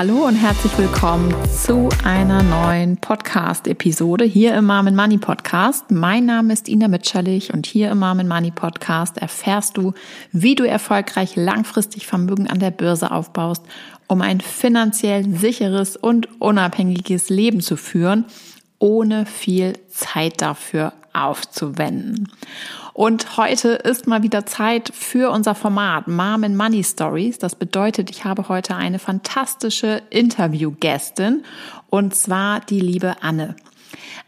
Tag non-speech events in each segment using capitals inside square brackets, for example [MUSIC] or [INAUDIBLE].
Hallo und herzlich willkommen zu einer neuen Podcast-Episode hier im Mom Money Podcast. Mein Name ist Ina Mitscherlich und hier im Mom Money Podcast erfährst du, wie du erfolgreich langfristig Vermögen an der Börse aufbaust, um ein finanziell sicheres und unabhängiges Leben zu führen, ohne viel Zeit dafür aufzuwenden. Und heute ist mal wieder Zeit für unser Format Mom and Money Stories. Das bedeutet, ich habe heute eine fantastische Interviewgästin und zwar die liebe Anne.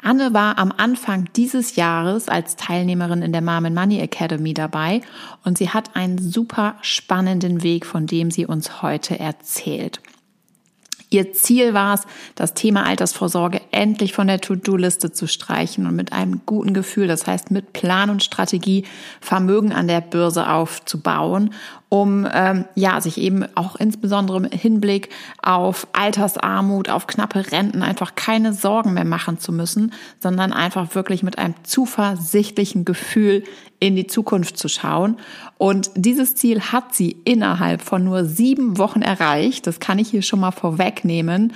Anne war am Anfang dieses Jahres als Teilnehmerin in der Mom and Money Academy dabei und sie hat einen super spannenden Weg, von dem sie uns heute erzählt. Ihr Ziel war es, das Thema Altersvorsorge endlich von der To-Do-Liste zu streichen und mit einem guten Gefühl, das heißt mit Plan und Strategie, Vermögen an der Börse aufzubauen um ähm, ja sich eben auch insbesondere im Hinblick auf Altersarmut, auf knappe Renten einfach keine Sorgen mehr machen zu müssen, sondern einfach wirklich mit einem zuversichtlichen Gefühl in die Zukunft zu schauen. Und dieses Ziel hat sie innerhalb von nur sieben Wochen erreicht. Das kann ich hier schon mal vorwegnehmen.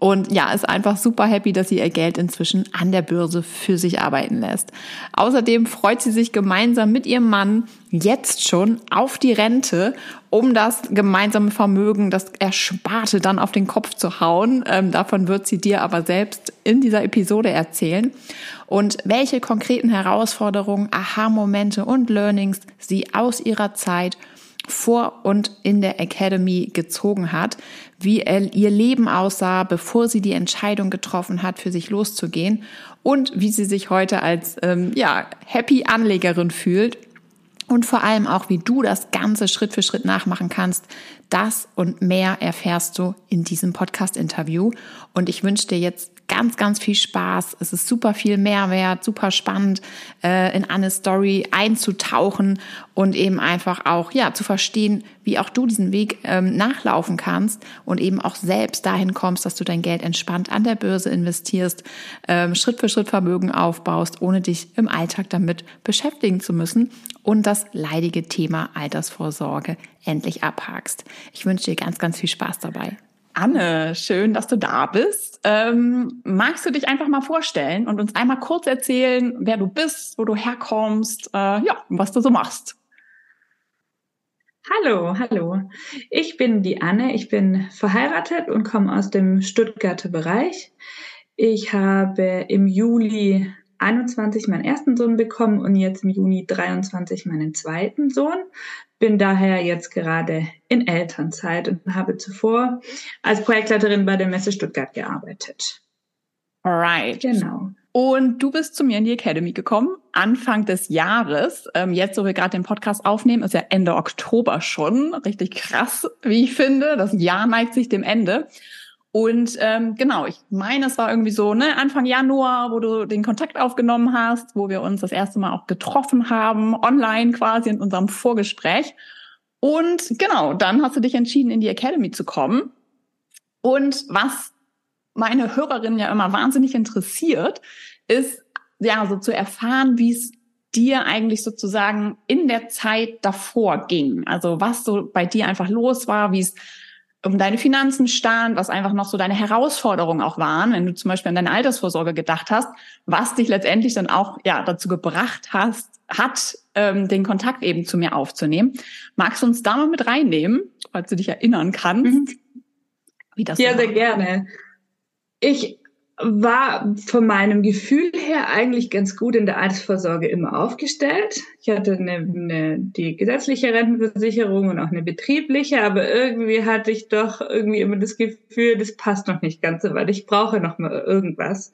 Und ja, ist einfach super happy, dass sie ihr Geld inzwischen an der Börse für sich arbeiten lässt. Außerdem freut sie sich gemeinsam mit ihrem Mann jetzt schon auf die Rente, um das gemeinsame Vermögen, das Ersparte dann auf den Kopf zu hauen. Ähm, davon wird sie dir aber selbst in dieser Episode erzählen. Und welche konkreten Herausforderungen, Aha-Momente und Learnings sie aus ihrer Zeit vor und in der Academy gezogen hat, wie ihr Leben aussah, bevor sie die Entscheidung getroffen hat, für sich loszugehen und wie sie sich heute als ähm, ja, happy Anlegerin fühlt und vor allem auch, wie du das Ganze Schritt für Schritt nachmachen kannst. Das und mehr erfährst du in diesem Podcast-Interview. Und ich wünsche dir jetzt ganz, ganz viel Spaß. Es ist super viel Mehrwert, super spannend, äh, in eine Story einzutauchen und eben einfach auch, ja, zu verstehen, wie auch du diesen Weg ähm, nachlaufen kannst und eben auch selbst dahin kommst, dass du dein Geld entspannt an der Börse investierst, ähm, Schritt für Schritt Vermögen aufbaust, ohne dich im Alltag damit beschäftigen zu müssen und das leidige Thema Altersvorsorge endlich abhakst. Ich wünsche dir ganz, ganz viel Spaß dabei. Anne, schön, dass du da bist. Ähm, magst du dich einfach mal vorstellen und uns einmal kurz erzählen, wer du bist, wo du herkommst, äh, ja, was du so machst? Hallo, hallo. Ich bin die Anne. Ich bin verheiratet und komme aus dem Stuttgarter Bereich. Ich habe im Juli 21 meinen ersten Sohn bekommen und jetzt im Juni 23 meinen zweiten Sohn bin daher jetzt gerade in Elternzeit und habe zuvor als Projektleiterin bei der Messe Stuttgart gearbeitet. Alright. Genau. Und du bist zu mir in die Academy gekommen, Anfang des Jahres. Ähm, jetzt, wo wir gerade den Podcast aufnehmen, ist ja Ende Oktober schon. Richtig krass, wie ich finde. Das Jahr neigt sich dem Ende. Und ähm, genau, ich meine, es war irgendwie so ne, Anfang Januar, wo du den Kontakt aufgenommen hast, wo wir uns das erste Mal auch getroffen haben, online quasi in unserem Vorgespräch. Und genau, dann hast du dich entschieden, in die Academy zu kommen. Und was meine Hörerinnen ja immer wahnsinnig interessiert, ist ja so zu erfahren, wie es dir eigentlich sozusagen in der Zeit davor ging. Also was so bei dir einfach los war, wie es um deine Finanzen stand, was einfach noch so deine Herausforderungen auch waren, wenn du zum Beispiel an deine Altersvorsorge gedacht hast, was dich letztendlich dann auch ja dazu gebracht hast, hat, ähm, den Kontakt eben zu mir aufzunehmen. Magst du uns da mal mit reinnehmen, falls du dich erinnern kannst? Mhm. Wie das ja, sehr gerne. Ich war von meinem Gefühl her eigentlich ganz gut in der Altersvorsorge immer aufgestellt. Ich hatte eine, eine, die gesetzliche Rentenversicherung und auch eine betriebliche, aber irgendwie hatte ich doch irgendwie immer das Gefühl, das passt noch nicht ganz so weit. Ich brauche noch mal irgendwas.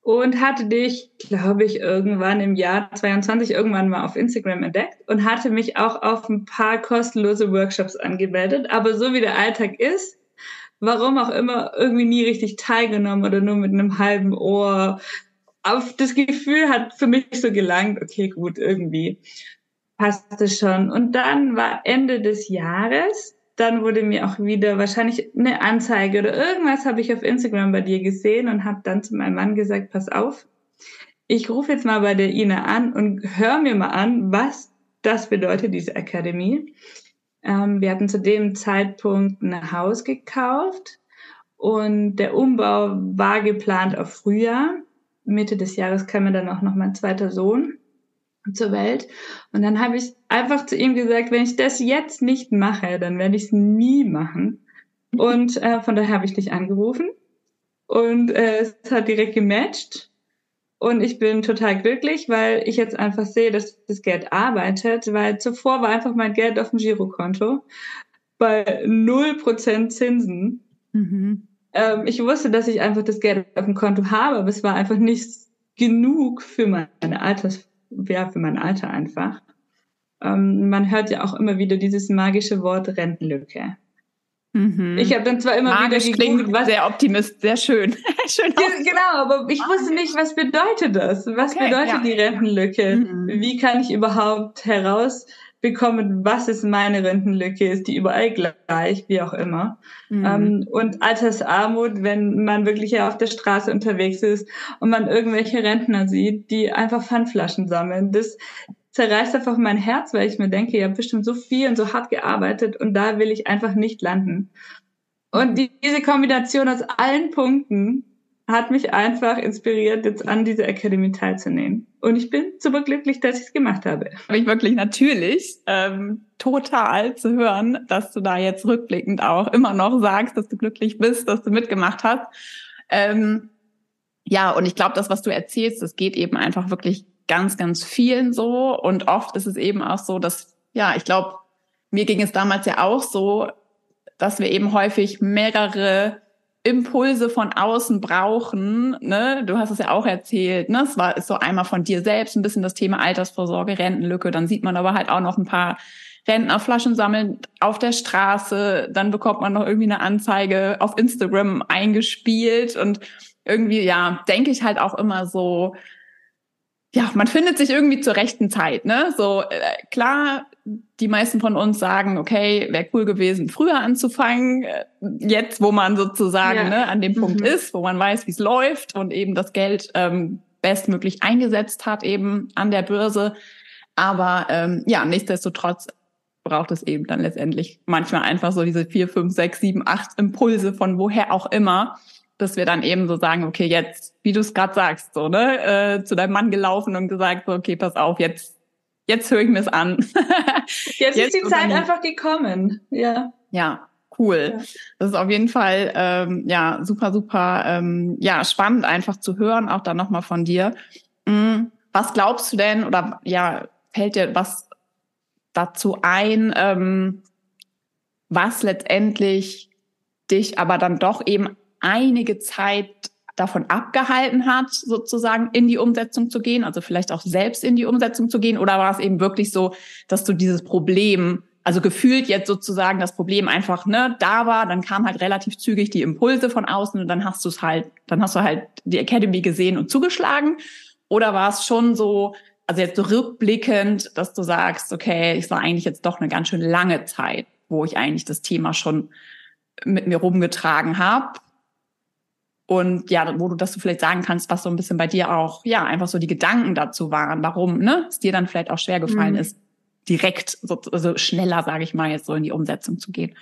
Und hatte dich, glaube ich, irgendwann im Jahr 22 irgendwann mal auf Instagram entdeckt und hatte mich auch auf ein paar kostenlose Workshops angemeldet. Aber so wie der Alltag ist, warum auch immer, irgendwie nie richtig teilgenommen oder nur mit einem halben Ohr. Auf das Gefühl hat für mich so gelangt, okay, gut, irgendwie passt es schon. Und dann war Ende des Jahres, dann wurde mir auch wieder wahrscheinlich eine Anzeige oder irgendwas habe ich auf Instagram bei dir gesehen und habe dann zu meinem Mann gesagt, pass auf, ich rufe jetzt mal bei der Ina an und hör mir mal an, was das bedeutet, diese Akademie. Ähm, wir hatten zu dem Zeitpunkt ein Haus gekauft und der Umbau war geplant auf Frühjahr. Mitte des Jahres kam dann auch noch mein zweiter Sohn zur Welt. Und dann habe ich einfach zu ihm gesagt, wenn ich das jetzt nicht mache, dann werde ich es nie machen. Und äh, von daher habe ich dich angerufen und äh, es hat direkt gematcht. Und ich bin total glücklich, weil ich jetzt einfach sehe, dass das Geld arbeitet, weil zuvor war einfach mein Geld auf dem Girokonto bei 0% Zinsen. Mhm. Ähm, ich wusste, dass ich einfach das Geld auf dem Konto habe, aber es war einfach nicht genug für meine Alters, ja, für mein Alter einfach. Ähm, man hört ja auch immer wieder dieses magische Wort Rentenlücke. Mhm. Ich habe dann zwar immer Magisch wieder gegoogelt, was sehr optimist, sehr schön. [LAUGHS] schön genau, aber ich wusste nicht, was bedeutet das? Was okay, bedeutet ja. die Rentenlücke? Mhm. Wie kann ich überhaupt herausbekommen, was ist meine Rentenlücke? Ist die überall gleich, wie auch immer? Mhm. Ähm, und Altersarmut, wenn man wirklich auf der Straße unterwegs ist und man irgendwelche Rentner sieht, die einfach Pfandflaschen sammeln, das zerreißt einfach mein Herz, weil ich mir denke, ihr habt bestimmt so viel und so hart gearbeitet und da will ich einfach nicht landen. Und die, diese Kombination aus allen Punkten hat mich einfach inspiriert, jetzt an dieser Academy teilzunehmen. Und ich bin super glücklich, dass ich es gemacht habe. Ich wirklich natürlich ähm, total zu hören, dass du da jetzt rückblickend auch immer noch sagst, dass du glücklich bist, dass du mitgemacht hast. Ähm, ja, und ich glaube, das, was du erzählst, das geht eben einfach wirklich ganz, ganz vielen so. Und oft ist es eben auch so, dass, ja, ich glaube, mir ging es damals ja auch so, dass wir eben häufig mehrere Impulse von außen brauchen. Ne? Du hast es ja auch erzählt. Ne? Es war so einmal von dir selbst ein bisschen das Thema Altersvorsorge, Rentenlücke. Dann sieht man aber halt auch noch ein paar Rentnerflaschen sammeln auf der Straße. Dann bekommt man noch irgendwie eine Anzeige auf Instagram eingespielt und irgendwie ja denke ich halt auch immer so ja, man findet sich irgendwie zur rechten Zeit, ne? So äh, klar, die meisten von uns sagen, okay, wäre cool gewesen, früher anzufangen. Äh, jetzt, wo man sozusagen ja. ne, an dem mhm. Punkt ist, wo man weiß, wie es läuft und eben das Geld ähm, bestmöglich eingesetzt hat, eben an der Börse. Aber ähm, ja, nichtsdestotrotz braucht es eben dann letztendlich manchmal einfach so diese vier, fünf, sechs, sieben, acht Impulse von woher auch immer dass wir dann eben so sagen, okay, jetzt, wie du es gerade sagst, so, ne, äh, zu deinem Mann gelaufen und gesagt, so, okay, pass auf, jetzt, jetzt höre ich mir es an. jetzt, [LAUGHS] jetzt, ist die Zeit einfach gekommen, ja. Ja, cool. Ja. Das ist auf jeden Fall ähm, ja super, super ähm, ja spannend einfach zu hören, auch dann nochmal von dir. Mhm. Was glaubst du denn oder ja fällt dir was dazu ein, ähm, was letztendlich dich aber dann doch eben einige Zeit davon abgehalten hat, sozusagen in die Umsetzung zu gehen, also vielleicht auch selbst in die Umsetzung zu gehen? Oder war es eben wirklich so, dass du dieses Problem, also gefühlt jetzt sozusagen das Problem einfach ne, da war, dann kam halt relativ zügig die Impulse von außen und dann hast du es halt, dann hast du halt die Academy gesehen und zugeschlagen? Oder war es schon so, also jetzt so rückblickend, dass du sagst, okay, es war eigentlich jetzt doch eine ganz schön lange Zeit, wo ich eigentlich das Thema schon mit mir rumgetragen habe und ja, wo du das du vielleicht sagen kannst, was so ein bisschen bei dir auch, ja, einfach so die Gedanken dazu waren, warum, ne, es dir dann vielleicht auch schwer gefallen mhm. ist, direkt, so, also schneller, sage ich mal, jetzt so in die Umsetzung zu gehen.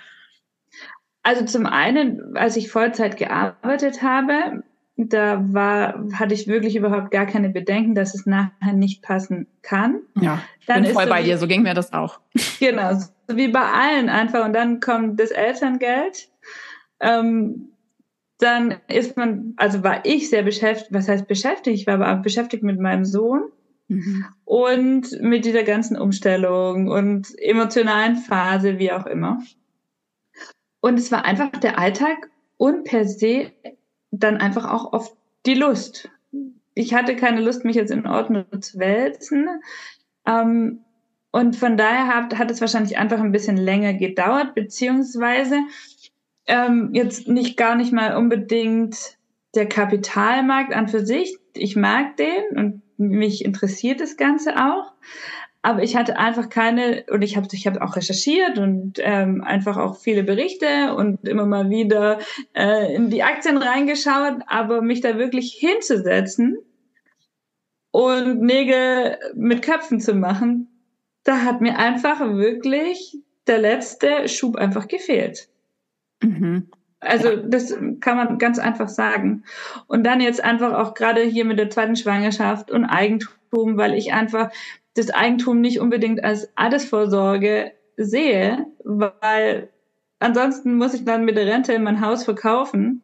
Also zum einen, als ich Vollzeit gearbeitet habe, da war, hatte ich wirklich überhaupt gar keine Bedenken, dass es nachher nicht passen kann. Ja, ich dann bin voll so bei wie, dir, so ging mir das auch. Genau, so wie bei allen einfach. Und dann kommt das Elterngeld. Ähm, dann ist man, also war ich sehr beschäftigt, was heißt beschäftigt? Ich war aber auch beschäftigt mit meinem Sohn mhm. und mit dieser ganzen Umstellung und emotionalen Phase, wie auch immer. Und es war einfach der Alltag und per se dann einfach auch oft die Lust. Ich hatte keine Lust, mich jetzt in Ordnung zu wälzen. Ähm, und von daher hat, hat es wahrscheinlich einfach ein bisschen länger gedauert, beziehungsweise ähm, jetzt nicht gar nicht mal unbedingt der Kapitalmarkt an für sich. Ich mag den und mich interessiert das Ganze auch. Aber ich hatte einfach keine, und ich habe ich hab auch recherchiert und ähm, einfach auch viele Berichte und immer mal wieder äh, in die Aktien reingeschaut, aber mich da wirklich hinzusetzen und Nägel mit Köpfen zu machen, da hat mir einfach wirklich der letzte Schub einfach gefehlt. Mhm. Also das kann man ganz einfach sagen. Und dann jetzt einfach auch gerade hier mit der zweiten Schwangerschaft und Eigentum, weil ich einfach das Eigentum nicht unbedingt als Altersvorsorge sehe, weil ansonsten muss ich dann mit der Rente mein Haus verkaufen,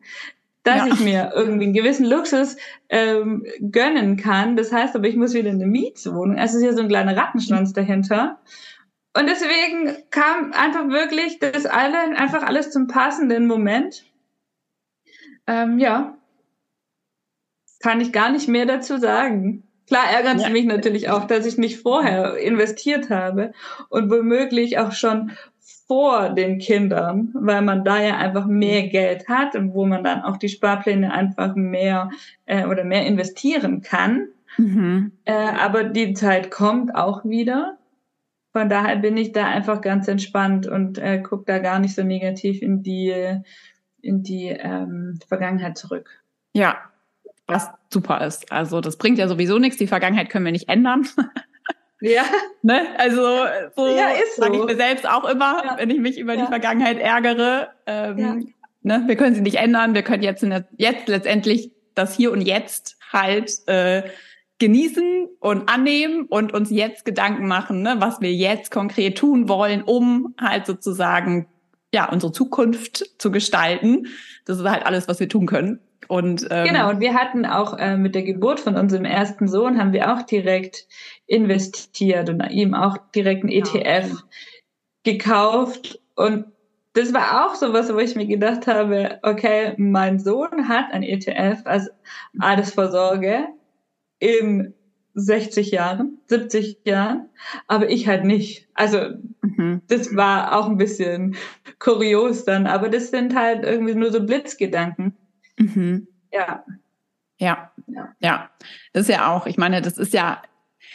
dass ja. ich mir irgendwie einen gewissen Luxus ähm, gönnen kann. Das heißt aber, ich muss wieder eine Mietwohnung. Also ist ja so ein kleiner Rattenschwanz dahinter. Und deswegen kam einfach wirklich das alle, einfach alles zum passenden Moment. Ähm, ja. Kann ich gar nicht mehr dazu sagen. Klar ärgert es ja. mich natürlich auch, dass ich nicht vorher investiert habe und womöglich auch schon vor den Kindern, weil man da ja einfach mehr Geld hat und wo man dann auch die Sparpläne einfach mehr äh, oder mehr investieren kann. Mhm. Äh, aber die Zeit kommt auch wieder. Von daher bin ich da einfach ganz entspannt und äh, gucke da gar nicht so negativ in die, in die ähm, Vergangenheit zurück. Ja, was super ist. Also das bringt ja sowieso nichts. Die Vergangenheit können wir nicht ändern. [LAUGHS] Ja. ne? Also so, ja, so. sage ich mir selbst auch immer, ja. wenn ich mich über ja. die Vergangenheit ärgere. Ähm, ne? Wir können sie nicht ändern. Wir können jetzt, in der, jetzt letztendlich das Hier und Jetzt halt äh, genießen und annehmen und uns jetzt Gedanken machen, ne, was wir jetzt konkret tun wollen, um halt sozusagen ja unsere Zukunft zu gestalten. Das ist halt alles, was wir tun können. Und ähm, genau. Und wir hatten auch äh, mit der Geburt von unserem ersten Sohn haben wir auch direkt investiert und ihm auch direkt einen ETF ja. gekauft und das war auch so was, wo ich mir gedacht habe, okay, mein Sohn hat ein ETF als Altersvorsorge in 60 Jahren, 70 Jahren, aber ich halt nicht. Also mhm. das war auch ein bisschen kurios dann, aber das sind halt irgendwie nur so Blitzgedanken. Mhm. Ja. ja. Ja. Ja. Das ist ja auch, ich meine, das ist ja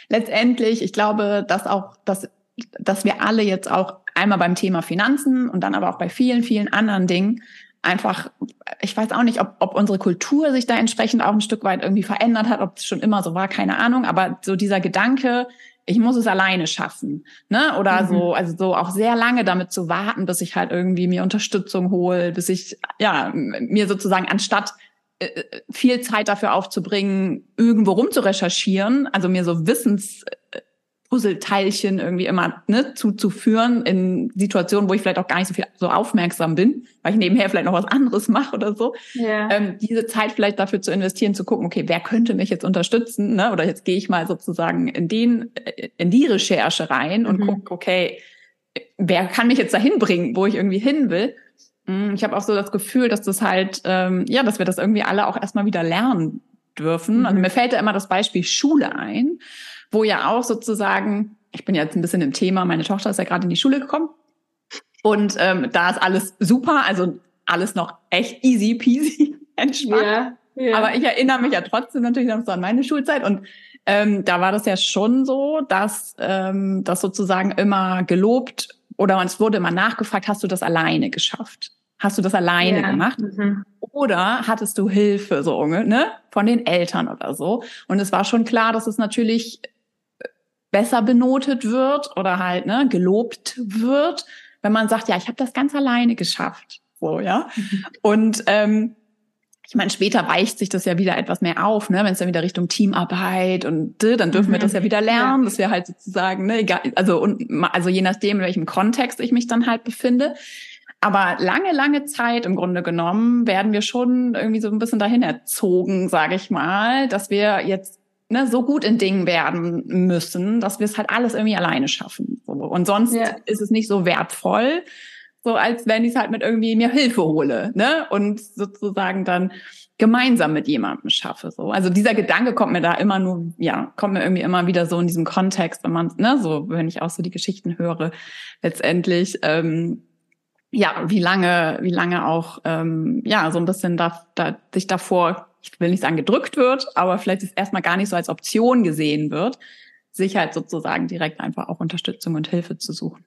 letztendlich, ich glaube, dass auch, dass, dass wir alle jetzt auch einmal beim Thema Finanzen und dann aber auch bei vielen, vielen anderen Dingen einfach, ich weiß auch nicht, ob, ob unsere Kultur sich da entsprechend auch ein Stück weit irgendwie verändert hat, ob es schon immer so war, keine Ahnung, aber so dieser Gedanke, ich muss es alleine schaffen, ne? Oder mhm. so, also so auch sehr lange damit zu warten, bis ich halt irgendwie mir Unterstützung hole, bis ich ja mir sozusagen anstatt äh, äh, viel Zeit dafür aufzubringen, irgendwo rum zu recherchieren, also mir so Wissens äh, Puzzleteilchen irgendwie immer ne, zuzuführen in Situationen, wo ich vielleicht auch gar nicht so viel so aufmerksam bin, weil ich nebenher vielleicht noch was anderes mache oder so. Ja. Ähm, diese Zeit vielleicht dafür zu investieren, zu gucken, okay, wer könnte mich jetzt unterstützen, ne? Oder jetzt gehe ich mal sozusagen in den, äh, in die Recherche rein und mhm. gucke, okay, wer kann mich jetzt dahin bringen, wo ich irgendwie hin will. Hm, ich habe auch so das Gefühl, dass das halt, ähm, ja, dass wir das irgendwie alle auch erstmal wieder lernen dürfen. Also mhm. Also mir fällt da immer das Beispiel Schule ein wo ja auch sozusagen, ich bin jetzt ein bisschen im Thema, meine Tochter ist ja gerade in die Schule gekommen und ähm, da ist alles super, also alles noch echt easy peasy [LAUGHS] entspannt. Ja, ja. Aber ich erinnere mich ja trotzdem natürlich noch so an meine Schulzeit und ähm, da war das ja schon so, dass ähm, das sozusagen immer gelobt oder es wurde immer nachgefragt, hast du das alleine geschafft? Hast du das alleine ja. gemacht? Mhm. Oder hattest du Hilfe so, ne? Von den Eltern oder so? Und es war schon klar, dass es natürlich besser benotet wird oder halt ne, gelobt wird, wenn man sagt, ja, ich habe das ganz alleine geschafft. So, ja. Mhm. Und ähm, ich meine, später weicht sich das ja wieder etwas mehr auf, ne, wenn es dann wieder Richtung Teamarbeit und dann dürfen mhm. wir das ja wieder lernen, dass wir halt sozusagen, ne, egal, also und also je nachdem, in welchem Kontext ich mich dann halt befinde. Aber lange, lange Zeit im Grunde genommen werden wir schon irgendwie so ein bisschen dahin erzogen, sage ich mal, dass wir jetzt ne, so gut in Dingen werden müssen, dass wir es halt alles irgendwie alleine schaffen. So. Und sonst ja. ist es nicht so wertvoll, so als wenn ich es halt mit irgendwie mir Hilfe hole, ne? Und sozusagen dann gemeinsam mit jemandem schaffe. So. Also dieser Gedanke kommt mir da immer nur, ja, kommt mir irgendwie immer wieder so in diesem Kontext, wenn man, ne, so, wenn ich auch so die Geschichten höre, letztendlich, ähm, ja, wie lange, wie lange auch, ähm, ja, so ein bisschen da, da sich davor ich will nicht sagen gedrückt wird, aber vielleicht ist erstmal gar nicht so als Option gesehen wird, sich halt sozusagen direkt einfach auch Unterstützung und Hilfe zu suchen.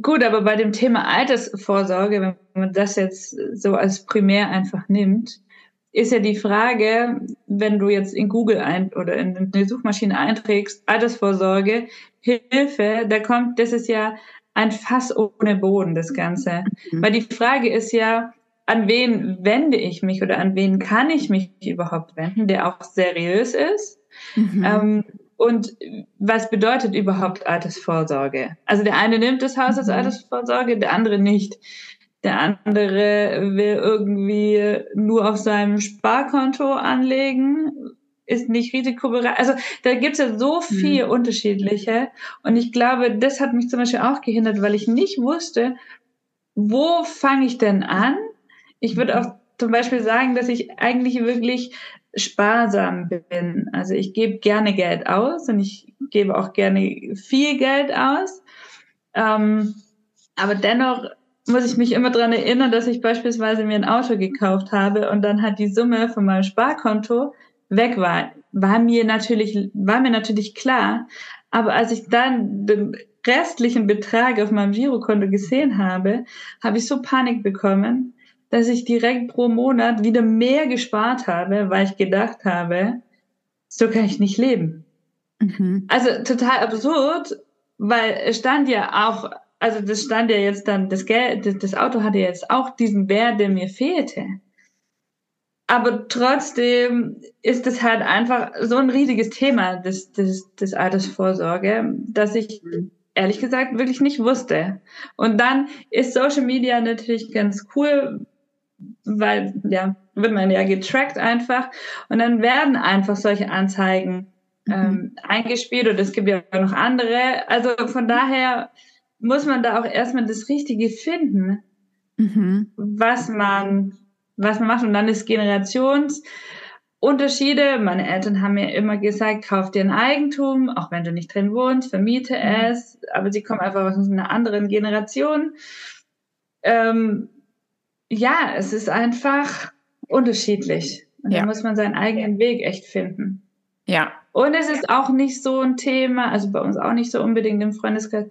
Gut, aber bei dem Thema Altersvorsorge, wenn man das jetzt so als primär einfach nimmt, ist ja die Frage, wenn du jetzt in Google ein oder in eine Suchmaschine einträgst, Altersvorsorge, Hilfe, da kommt, das ist ja ein Fass ohne Boden, das Ganze. Mhm. Weil die Frage ist ja, an wen wende ich mich oder an wen kann ich mich überhaupt wenden, der auch seriös ist? Mhm. Ähm, und was bedeutet überhaupt Altersvorsorge? Also der eine nimmt das Haus als mhm. Altersvorsorge, der andere nicht. Der andere will irgendwie nur auf seinem Sparkonto anlegen, ist nicht risikobereit. Also da gibt's ja so mhm. viel mhm. unterschiedliche. Und ich glaube, das hat mich zum Beispiel auch gehindert, weil ich nicht wusste, wo fange ich denn an? Ich würde auch zum Beispiel sagen, dass ich eigentlich wirklich sparsam bin. Also ich gebe gerne Geld aus und ich gebe auch gerne viel Geld aus. Ähm, aber dennoch muss ich mich immer dran erinnern, dass ich beispielsweise mir ein Auto gekauft habe und dann hat die Summe von meinem Sparkonto weg war. War mir natürlich, war mir natürlich klar. Aber als ich dann den restlichen Betrag auf meinem Girokonto gesehen habe, habe ich so Panik bekommen, dass ich direkt pro Monat wieder mehr gespart habe, weil ich gedacht habe, so kann ich nicht leben. Mhm. Also total absurd, weil es stand ja auch, also das stand ja jetzt dann, das Geld, das Auto hatte jetzt auch diesen Wert, der mir fehlte. Aber trotzdem ist es halt einfach so ein riesiges Thema, das, das, das Altersvorsorge, dass ich ehrlich gesagt wirklich nicht wusste. Und dann ist Social Media natürlich ganz cool, weil ja, wird man ja getrackt einfach und dann werden einfach solche Anzeigen mhm. ähm, eingespielt und es gibt ja noch andere. Also von daher muss man da auch erstmal das Richtige finden, mhm. was man, was man macht. Und dann ist Generationsunterschiede. Meine Eltern haben mir immer gesagt, kauf dir ein Eigentum, auch wenn du nicht drin wohnst, vermiete mhm. es. Aber sie kommen einfach aus einer anderen Generation. Ähm, ja, es ist einfach unterschiedlich. Und ja. da muss man seinen eigenen Weg echt finden. Ja. Und es ist auch nicht so ein Thema, also bei uns auch nicht so unbedingt im Freundeskreis,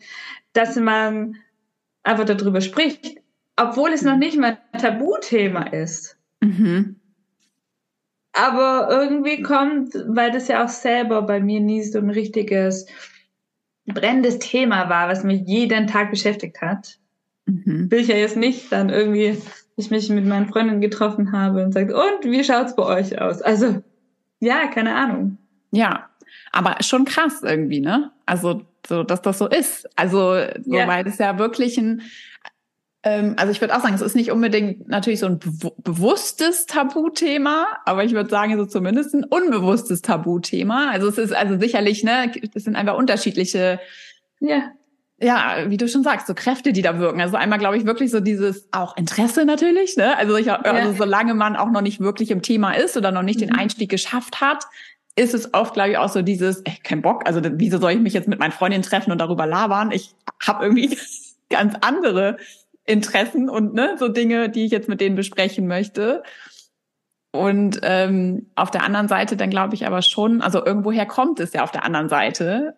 dass man einfach darüber spricht, obwohl es noch nicht mal ein Tabuthema ist. Mhm. Aber irgendwie kommt, weil das ja auch selber bei mir nie so ein richtiges brennendes Thema war, was mich jeden Tag beschäftigt hat, mhm. will ich ja jetzt nicht dann irgendwie ich mich mit meinen Freundinnen getroffen habe und sagt, und wie schaut's bei euch aus? Also, ja, keine Ahnung. Ja, aber schon krass irgendwie, ne? Also, so, dass das so ist. Also, so, ja. weil es ja wirklich ein, ähm, also ich würde auch sagen, es ist nicht unbedingt natürlich so ein be bewusstes Tabuthema, aber ich würde sagen, so zumindest ein unbewusstes Tabuthema. Also es ist also sicherlich, ne, es sind einfach unterschiedliche ja ja, wie du schon sagst, so Kräfte, die da wirken. Also einmal glaube ich wirklich so dieses auch Interesse natürlich, ne? Also, ich, also solange man auch noch nicht wirklich im Thema ist oder noch nicht mhm. den Einstieg geschafft hat, ist es oft, glaube ich, auch so dieses, ey, kein Bock, also wieso soll ich mich jetzt mit meinen Freundinnen treffen und darüber labern? Ich habe irgendwie [LAUGHS] ganz andere Interessen und ne, so Dinge, die ich jetzt mit denen besprechen möchte. Und ähm, auf der anderen Seite dann glaube ich aber schon, also irgendwoher kommt es ja auf der anderen Seite,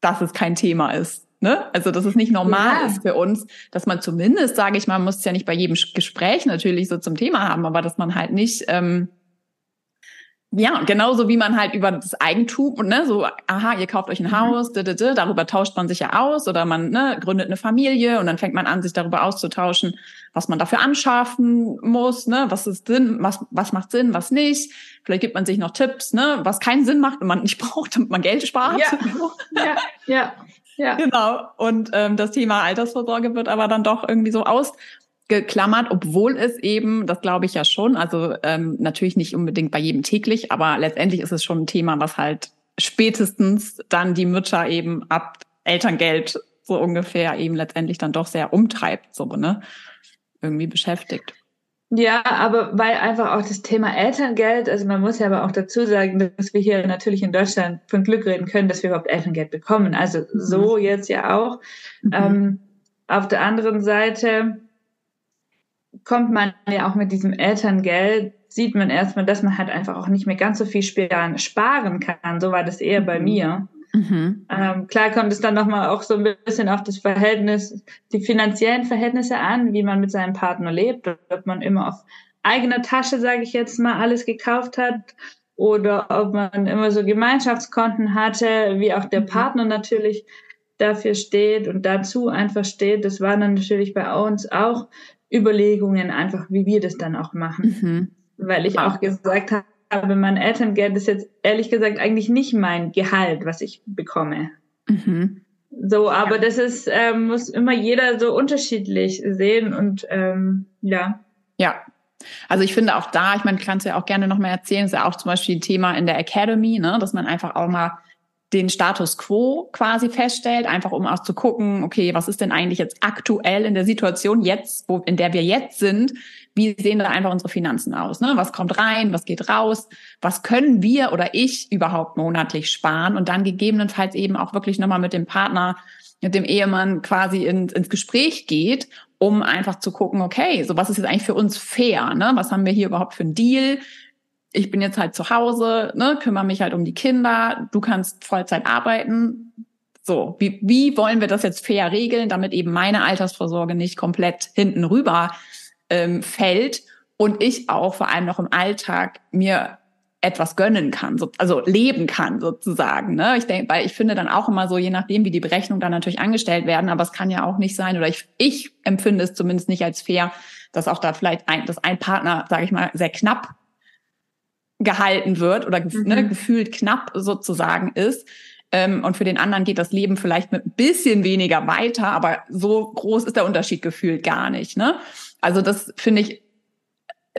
dass es kein Thema ist. Ne? Also, dass es nicht normal ja. ist für uns, dass man zumindest, sage ich mal, muss es ja nicht bei jedem Gespräch natürlich so zum Thema haben, aber dass man halt nicht, ähm, ja, genauso wie man halt über das Eigentum und ne, so, aha, ihr kauft euch ein mhm. Haus, d -d -d, darüber tauscht man sich ja aus oder man ne, gründet eine Familie und dann fängt man an, sich darüber auszutauschen, was man dafür anschaffen muss, ne, was ist Sinn, was, was macht Sinn, was nicht. Vielleicht gibt man sich noch Tipps, ne, was keinen Sinn macht und man nicht [LAUGHS] braucht, damit man Geld spart. Ja, [LAUGHS] ja, ja. Ja. Genau. Und ähm, das Thema Altersvorsorge wird aber dann doch irgendwie so ausgeklammert, obwohl es eben, das glaube ich ja schon, also ähm, natürlich nicht unbedingt bei jedem täglich, aber letztendlich ist es schon ein Thema, was halt spätestens dann die Mütter eben ab Elterngeld so ungefähr eben letztendlich dann doch sehr umtreibt, so, ne? Irgendwie beschäftigt. Ja, aber weil einfach auch das Thema Elterngeld, also man muss ja aber auch dazu sagen, dass wir hier natürlich in Deutschland von Glück reden können, dass wir überhaupt Elterngeld bekommen. Also mhm. so jetzt ja auch. Mhm. Ähm, auf der anderen Seite kommt man ja auch mit diesem Elterngeld, sieht man erstmal, dass man halt einfach auch nicht mehr ganz so viel sparen kann. So war das eher bei mhm. mir. Mhm. Ähm, klar kommt es dann nochmal auch so ein bisschen auf das Verhältnis, die finanziellen Verhältnisse an, wie man mit seinem Partner lebt, ob man immer auf eigener Tasche, sage ich jetzt mal, alles gekauft hat oder ob man immer so Gemeinschaftskonten hatte, wie auch der mhm. Partner natürlich dafür steht und dazu einfach steht. Das waren dann natürlich bei uns auch Überlegungen, einfach wie wir das dann auch machen. Mhm. Weil ich auch gesagt habe, mein Elterngeld ist jetzt ehrlich gesagt eigentlich nicht mein Gehalt, was ich bekomme. Mhm. So, aber ja. das ist, ähm, muss immer jeder so unterschiedlich sehen und ähm, ja. Ja, also ich finde auch da, ich meine, kannst ja auch gerne noch mal erzählen, ist ja auch zum Beispiel ein Thema in der Academy, ne, dass man einfach auch mal den Status quo quasi feststellt, einfach um auch zu gucken, okay, was ist denn eigentlich jetzt aktuell in der Situation jetzt, wo, in der wir jetzt sind? Wie sehen da einfach unsere Finanzen aus? Ne? Was kommt rein? Was geht raus? Was können wir oder ich überhaupt monatlich sparen? Und dann gegebenenfalls eben auch wirklich nochmal mit dem Partner, mit dem Ehemann quasi in, ins Gespräch geht, um einfach zu gucken, okay, so was ist jetzt eigentlich für uns fair? Ne? Was haben wir hier überhaupt für einen Deal? ich bin jetzt halt zu Hause, ne, kümmere mich halt um die Kinder, du kannst Vollzeit arbeiten. So, wie, wie wollen wir das jetzt fair regeln, damit eben meine Altersvorsorge nicht komplett hinten rüber ähm, fällt und ich auch vor allem noch im Alltag mir etwas gönnen kann, so, also leben kann sozusagen. Ne? Ich denke, weil ich finde dann auch immer so, je nachdem, wie die Berechnungen dann natürlich angestellt werden, aber es kann ja auch nicht sein, oder ich, ich empfinde es zumindest nicht als fair, dass auch da vielleicht ein, dass ein Partner, sage ich mal, sehr knapp gehalten wird oder ne, mhm. ne, gefühlt knapp sozusagen ist. Ähm, und für den anderen geht das Leben vielleicht mit ein bisschen weniger weiter, aber so groß ist der Unterschied gefühlt gar nicht. Ne? Also das finde ich,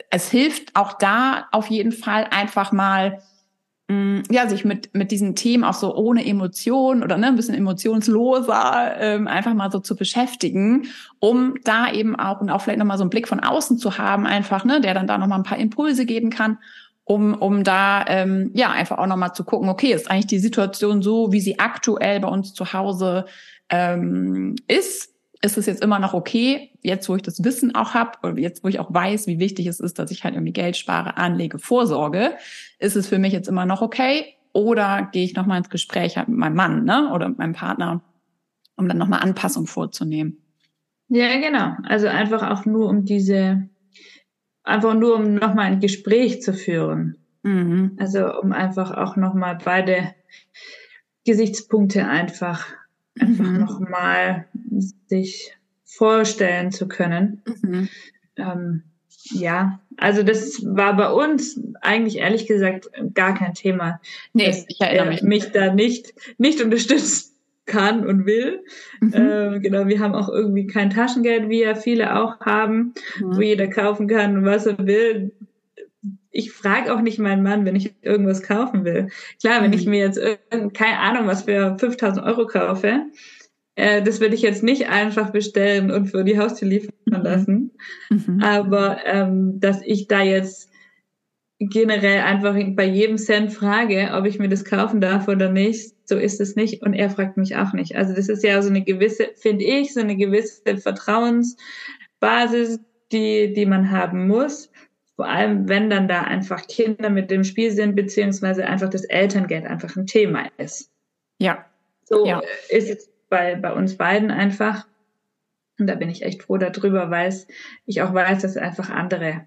es hilft auch da auf jeden Fall einfach mal, mh, mm, ja, sich mit, mit diesen Themen auch so ohne Emotion oder ne, ein bisschen emotionsloser ähm, einfach mal so zu beschäftigen, um da eben auch und auch vielleicht nochmal so einen Blick von außen zu haben, einfach, ne, der dann da nochmal ein paar Impulse geben kann um, um da ähm, ja einfach auch nochmal zu gucken, okay, ist eigentlich die Situation so, wie sie aktuell bei uns zu Hause ähm, ist? Ist es jetzt immer noch okay, jetzt wo ich das Wissen auch habe, oder jetzt wo ich auch weiß, wie wichtig es ist, dass ich halt irgendwie Geld spare, anlege, vorsorge, ist es für mich jetzt immer noch okay? Oder gehe ich nochmal ins Gespräch halt mit meinem Mann ne? oder mit meinem Partner, um dann nochmal Anpassung vorzunehmen? Ja, genau. Also einfach auch nur um diese einfach nur um nochmal ein Gespräch zu führen. Mhm. Also um einfach auch nochmal beide Gesichtspunkte einfach, einfach mhm. nochmal sich vorstellen zu können. Mhm. Ähm, ja, also das war bei uns eigentlich ehrlich gesagt gar kein Thema. Nee, ich erinnere mich. mich da nicht, nicht unterstützt kann und will. Mhm. Ähm, genau, wir haben auch irgendwie kein Taschengeld, wie ja viele auch haben, mhm. wo jeder kaufen kann, was er will. Ich frage auch nicht meinen Mann, wenn ich irgendwas kaufen will. Klar, wenn mhm. ich mir jetzt keine Ahnung, was für 5000 Euro kaufe, äh, das würde ich jetzt nicht einfach bestellen und für die Haustür liefern mhm. lassen. Mhm. Aber ähm, dass ich da jetzt generell einfach bei jedem Cent frage, ob ich mir das kaufen darf oder nicht. So ist es nicht. Und er fragt mich auch nicht. Also das ist ja so eine gewisse, finde ich, so eine gewisse Vertrauensbasis, die, die man haben muss. Vor allem, wenn dann da einfach Kinder mit dem Spiel sind, beziehungsweise einfach das Elterngeld einfach ein Thema ist. Ja. So ja. ist es bei, bei uns beiden einfach. Und da bin ich echt froh darüber, weil ich auch weiß, dass es einfach andere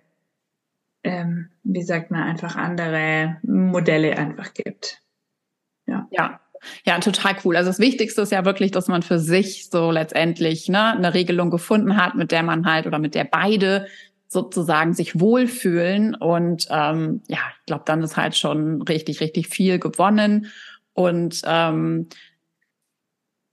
ähm, wie sagt man, einfach andere Modelle einfach gibt. Ja. Ja. Ja, total cool. Also das Wichtigste ist ja wirklich, dass man für sich so letztendlich ne, eine Regelung gefunden hat, mit der man halt oder mit der beide sozusagen sich wohlfühlen. Und ähm, ja, ich glaube, dann ist halt schon richtig, richtig viel gewonnen. Und ähm,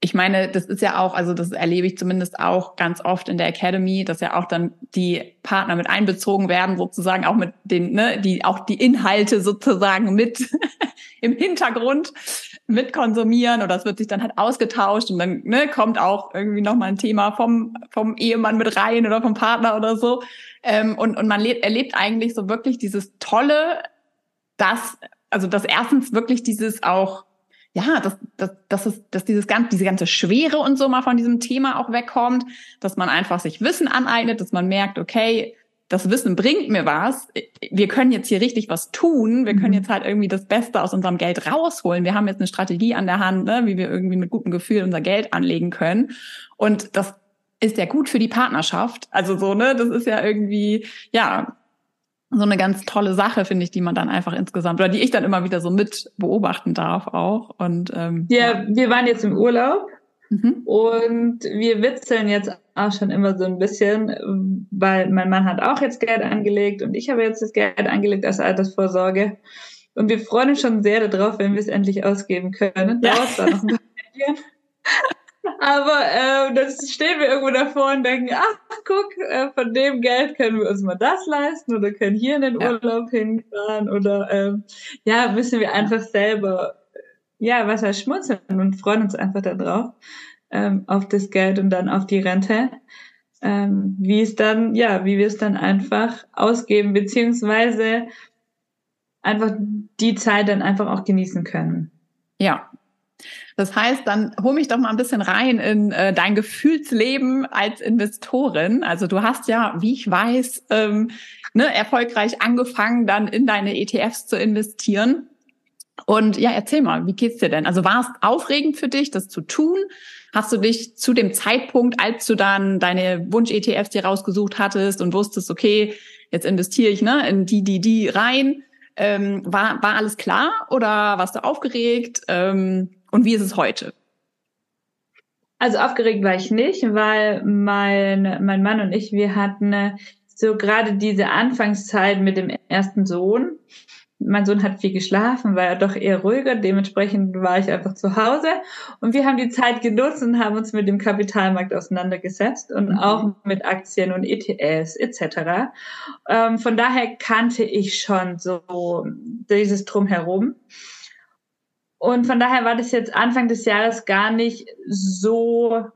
ich meine, das ist ja auch, also das erlebe ich zumindest auch ganz oft in der Academy, dass ja auch dann die Partner mit einbezogen werden, sozusagen auch mit den, ne, die auch die Inhalte sozusagen mit [LAUGHS] im Hintergrund mit konsumieren oder es wird sich dann halt ausgetauscht und dann ne, kommt auch irgendwie nochmal ein Thema vom, vom Ehemann mit rein oder vom Partner oder so. Ähm, und, und man lebt, erlebt eigentlich so wirklich dieses Tolle, dass, also dass erstens wirklich dieses auch ja, dass, dass, dass, es, dass dieses ganze, diese ganze Schwere und so mal von diesem Thema auch wegkommt, dass man einfach sich Wissen aneignet, dass man merkt, okay, das Wissen bringt mir was. Wir können jetzt hier richtig was tun. Wir können mhm. jetzt halt irgendwie das Beste aus unserem Geld rausholen. Wir haben jetzt eine Strategie an der Hand, ne, wie wir irgendwie mit gutem Gefühl unser Geld anlegen können. Und das ist ja gut für die Partnerschaft. Also so, ne, das ist ja irgendwie, ja, so eine ganz tolle Sache, finde ich, die man dann einfach insgesamt oder die ich dann immer wieder so mit beobachten darf auch. Und ähm, ja, ja, wir waren jetzt im Urlaub Mhm. Und wir witzeln jetzt auch schon immer so ein bisschen, weil mein Mann hat auch jetzt Geld angelegt und ich habe jetzt das Geld angelegt als Altersvorsorge. Und wir freuen uns schon sehr darauf, wenn wir es endlich ausgeben können. Ja. Dauert da noch ein paar [LAUGHS] Aber äh, dann stehen wir irgendwo davor und denken, ach guck, äh, von dem Geld können wir uns mal das leisten oder können hier in den ja. Urlaub hinfahren oder äh, ja, müssen wir einfach selber ja, was heißt schmunzeln und freuen uns einfach darauf, ähm, auf das Geld und dann auf die Rente, ähm, wie es dann, ja, wie wir es dann einfach ausgeben, beziehungsweise einfach die Zeit dann einfach auch genießen können. Ja. Das heißt, dann hol mich doch mal ein bisschen rein in äh, dein Gefühlsleben als Investorin. Also du hast ja, wie ich weiß, ähm, ne, erfolgreich angefangen, dann in deine ETFs zu investieren. Und ja, erzähl mal, wie geht's dir denn? Also war es aufregend für dich, das zu tun? Hast du dich zu dem Zeitpunkt, als du dann deine Wunsch-ETFs dir rausgesucht hattest und wusstest, okay, jetzt investiere ich ne, in die, die, die rein, ähm, war, war alles klar oder warst du aufgeregt? Ähm, und wie ist es heute? Also aufgeregt war ich nicht, weil mein, mein Mann und ich, wir hatten äh, so gerade diese Anfangszeit mit dem ersten Sohn mein Sohn hat viel geschlafen, war ja doch eher ruhiger. Dementsprechend war ich einfach zu Hause. Und wir haben die Zeit genutzt und haben uns mit dem Kapitalmarkt auseinandergesetzt und mhm. auch mit Aktien und ETS etc. Ähm, von daher kannte ich schon so dieses Drumherum. Und von daher war das jetzt Anfang des Jahres gar nicht so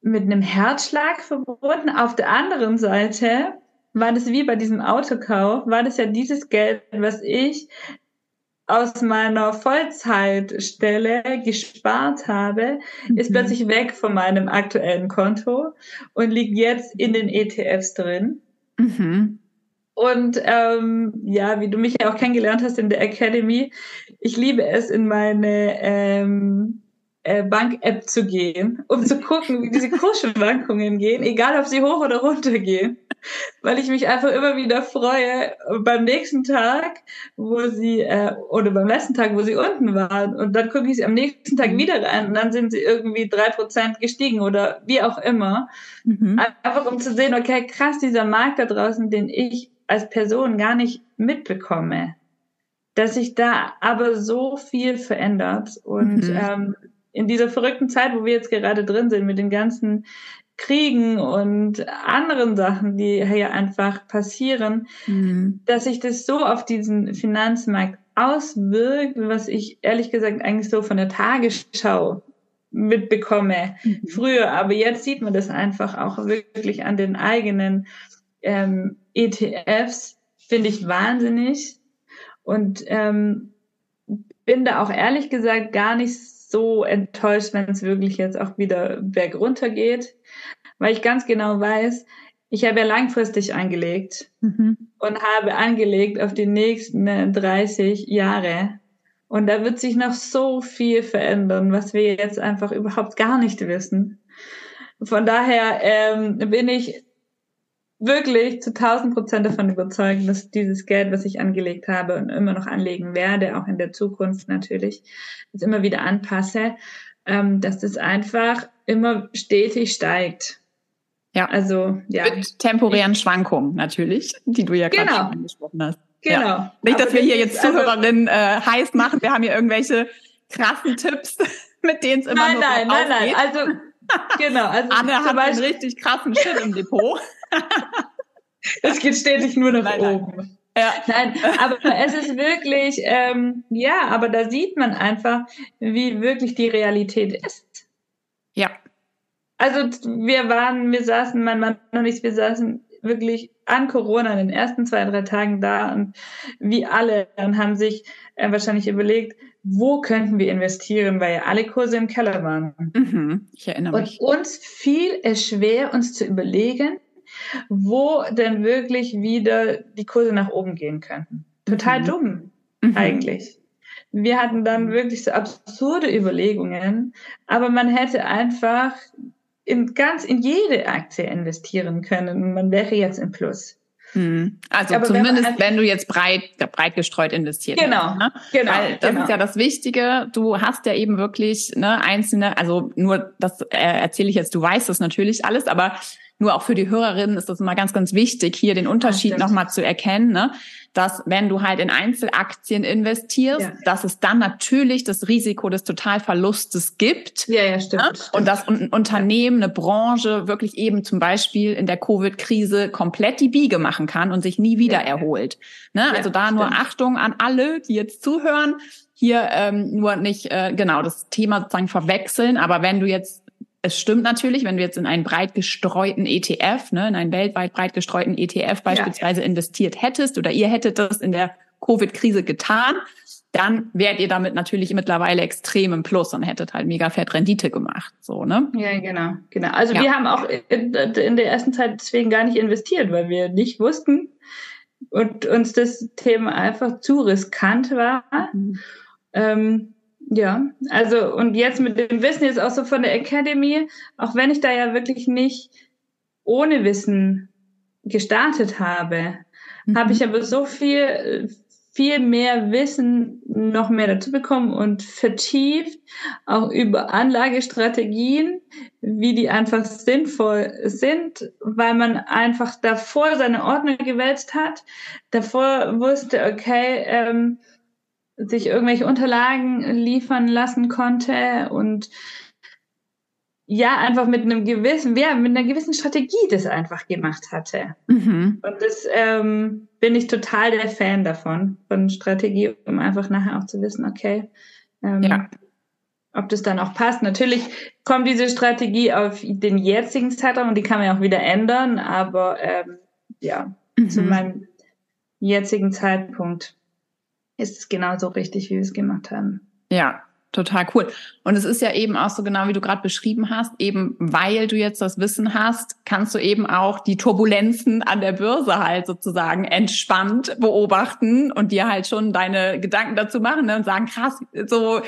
mit einem Herzschlag verbunden. Auf der anderen Seite war das wie bei diesem Autokauf, war das ja dieses Geld, was ich aus meiner Vollzeitstelle gespart habe, mhm. ist plötzlich weg von meinem aktuellen Konto und liegt jetzt in den ETFs drin. Mhm. Und ähm, ja, wie du mich ja auch kennengelernt hast in der Academy, ich liebe es, in meine ähm, äh, Bank-App zu gehen, um zu gucken, wie diese Kursschwankungen gehen, egal ob sie hoch oder runter gehen weil ich mich einfach immer wieder freue beim nächsten Tag, wo sie, äh, oder beim letzten Tag, wo sie unten waren. Und dann gucke ich sie am nächsten Tag wieder rein und dann sind sie irgendwie drei Prozent gestiegen oder wie auch immer. Mhm. Einfach um zu sehen, okay, krass, dieser Markt da draußen, den ich als Person gar nicht mitbekomme. Dass sich da aber so viel verändert und mhm. ähm, in dieser verrückten Zeit, wo wir jetzt gerade drin sind, mit den ganzen Kriegen und anderen Sachen, die hier einfach passieren, mhm. dass sich das so auf diesen Finanzmarkt auswirkt, was ich ehrlich gesagt eigentlich so von der Tagesschau mitbekomme mhm. früher. Aber jetzt sieht man das einfach auch wirklich an den eigenen ähm, ETFs, finde ich wahnsinnig. Und ähm, bin da auch ehrlich gesagt gar nicht so enttäuscht, wenn es wirklich jetzt auch wieder bergunter geht, weil ich ganz genau weiß, ich habe ja langfristig angelegt mhm. und habe angelegt auf die nächsten 30 Jahre. Und da wird sich noch so viel verändern, was wir jetzt einfach überhaupt gar nicht wissen. Von daher ähm, bin ich wirklich zu 1000 Prozent davon überzeugt, dass dieses Geld, was ich angelegt habe und immer noch anlegen werde, auch in der Zukunft natürlich, das immer wieder anpasse, ähm, dass das einfach immer stetig steigt. Ja. Also, ja. Mit temporären Schwankungen natürlich, die du ja gerade genau. angesprochen hast. Genau. Ja. Nicht, dass Aber wir hier jetzt also Zuhörerinnen äh, heiß machen. Wir haben hier irgendwelche krassen Tipps, [LAUGHS] mit denen es immer nein, nur Nein, nein, nein, nein. Also, genau. Also Anne hat einen richtig krassen Shit im Depot. [LAUGHS] Es geht stetig nur nach nein, oben. Nein. Ja. Nein, aber es ist wirklich, ähm, ja, aber da sieht man einfach, wie wirklich die Realität ist. Ja. Also wir waren, wir saßen, mein Mann und ich, wir saßen wirklich an Corona in den ersten zwei, drei Tagen da und wie alle und haben sich äh, wahrscheinlich überlegt, wo könnten wir investieren, weil ja alle Kurse im Keller waren. Mhm, ich erinnere mich. Und uns fiel es schwer, uns zu überlegen, wo denn wirklich wieder die Kurse nach oben gehen könnten. Total mhm. dumm, mhm. eigentlich. Wir hatten dann wirklich so absurde Überlegungen, aber man hätte einfach in ganz in jede Aktie investieren können man wäre jetzt im Plus. Hm. Also Aber zumindest, wenn, wenn, du jetzt breit, breit gestreut investiert genau, hast. Ne? Genau. Weil das genau. ist ja das Wichtige. Du hast ja eben wirklich ne, einzelne, also nur das äh, erzähle ich jetzt, du weißt das natürlich alles, aber nur auch für die Hörerinnen ist das immer ganz, ganz wichtig, hier den Unterschied nochmal zu erkennen, ne? dass wenn du halt in Einzelaktien investierst, ja. dass es dann natürlich das Risiko des Totalverlustes gibt. Ja, ja, stimmt. Ne? stimmt. Und dass ein Unternehmen, eine Branche wirklich eben zum Beispiel in der Covid-Krise komplett die Biege machen kann und sich nie wieder ja. erholt. Ne? Also da stimmt. nur Achtung an alle, die jetzt zuhören. Hier ähm, nur nicht äh, genau das Thema sozusagen verwechseln, aber wenn du jetzt es stimmt natürlich, wenn du jetzt in einen breit gestreuten ETF, ne, in einen weltweit breit gestreuten ETF beispielsweise ja. investiert hättest oder ihr hättet das in der Covid-Krise getan, dann wärt ihr damit natürlich mittlerweile extrem im Plus und hättet halt mega fett Rendite gemacht, so, ne? Ja, genau, genau. Also ja. wir haben auch in, in, der ersten Zeit deswegen gar nicht investiert, weil wir nicht wussten und uns das Thema einfach zu riskant war. Mhm. Ähm, ja, also und jetzt mit dem Wissen jetzt auch so von der Academy, auch wenn ich da ja wirklich nicht ohne Wissen gestartet habe, mhm. habe ich aber so viel, viel mehr Wissen noch mehr dazu bekommen und vertieft, auch über Anlagestrategien, wie die einfach sinnvoll sind, weil man einfach davor seine Ordner gewälzt hat, davor wusste, okay, ähm, sich irgendwelche Unterlagen liefern lassen konnte und ja, einfach mit einem gewissen, ja, mit einer gewissen Strategie das einfach gemacht hatte. Mhm. Und das ähm, bin ich total der Fan davon, von Strategie, um einfach nachher auch zu wissen, okay, ähm, ja. ob das dann auch passt. Natürlich kommt diese Strategie auf den jetzigen Zeitraum und die kann man ja auch wieder ändern, aber ähm, ja, mhm. zu meinem jetzigen Zeitpunkt ist es genauso richtig, wie wir es gemacht haben. Ja, total cool. Und es ist ja eben auch so genau, wie du gerade beschrieben hast, eben weil du jetzt das Wissen hast, kannst du eben auch die Turbulenzen an der Börse halt sozusagen entspannt beobachten und dir halt schon deine Gedanken dazu machen ne, und sagen, krass, so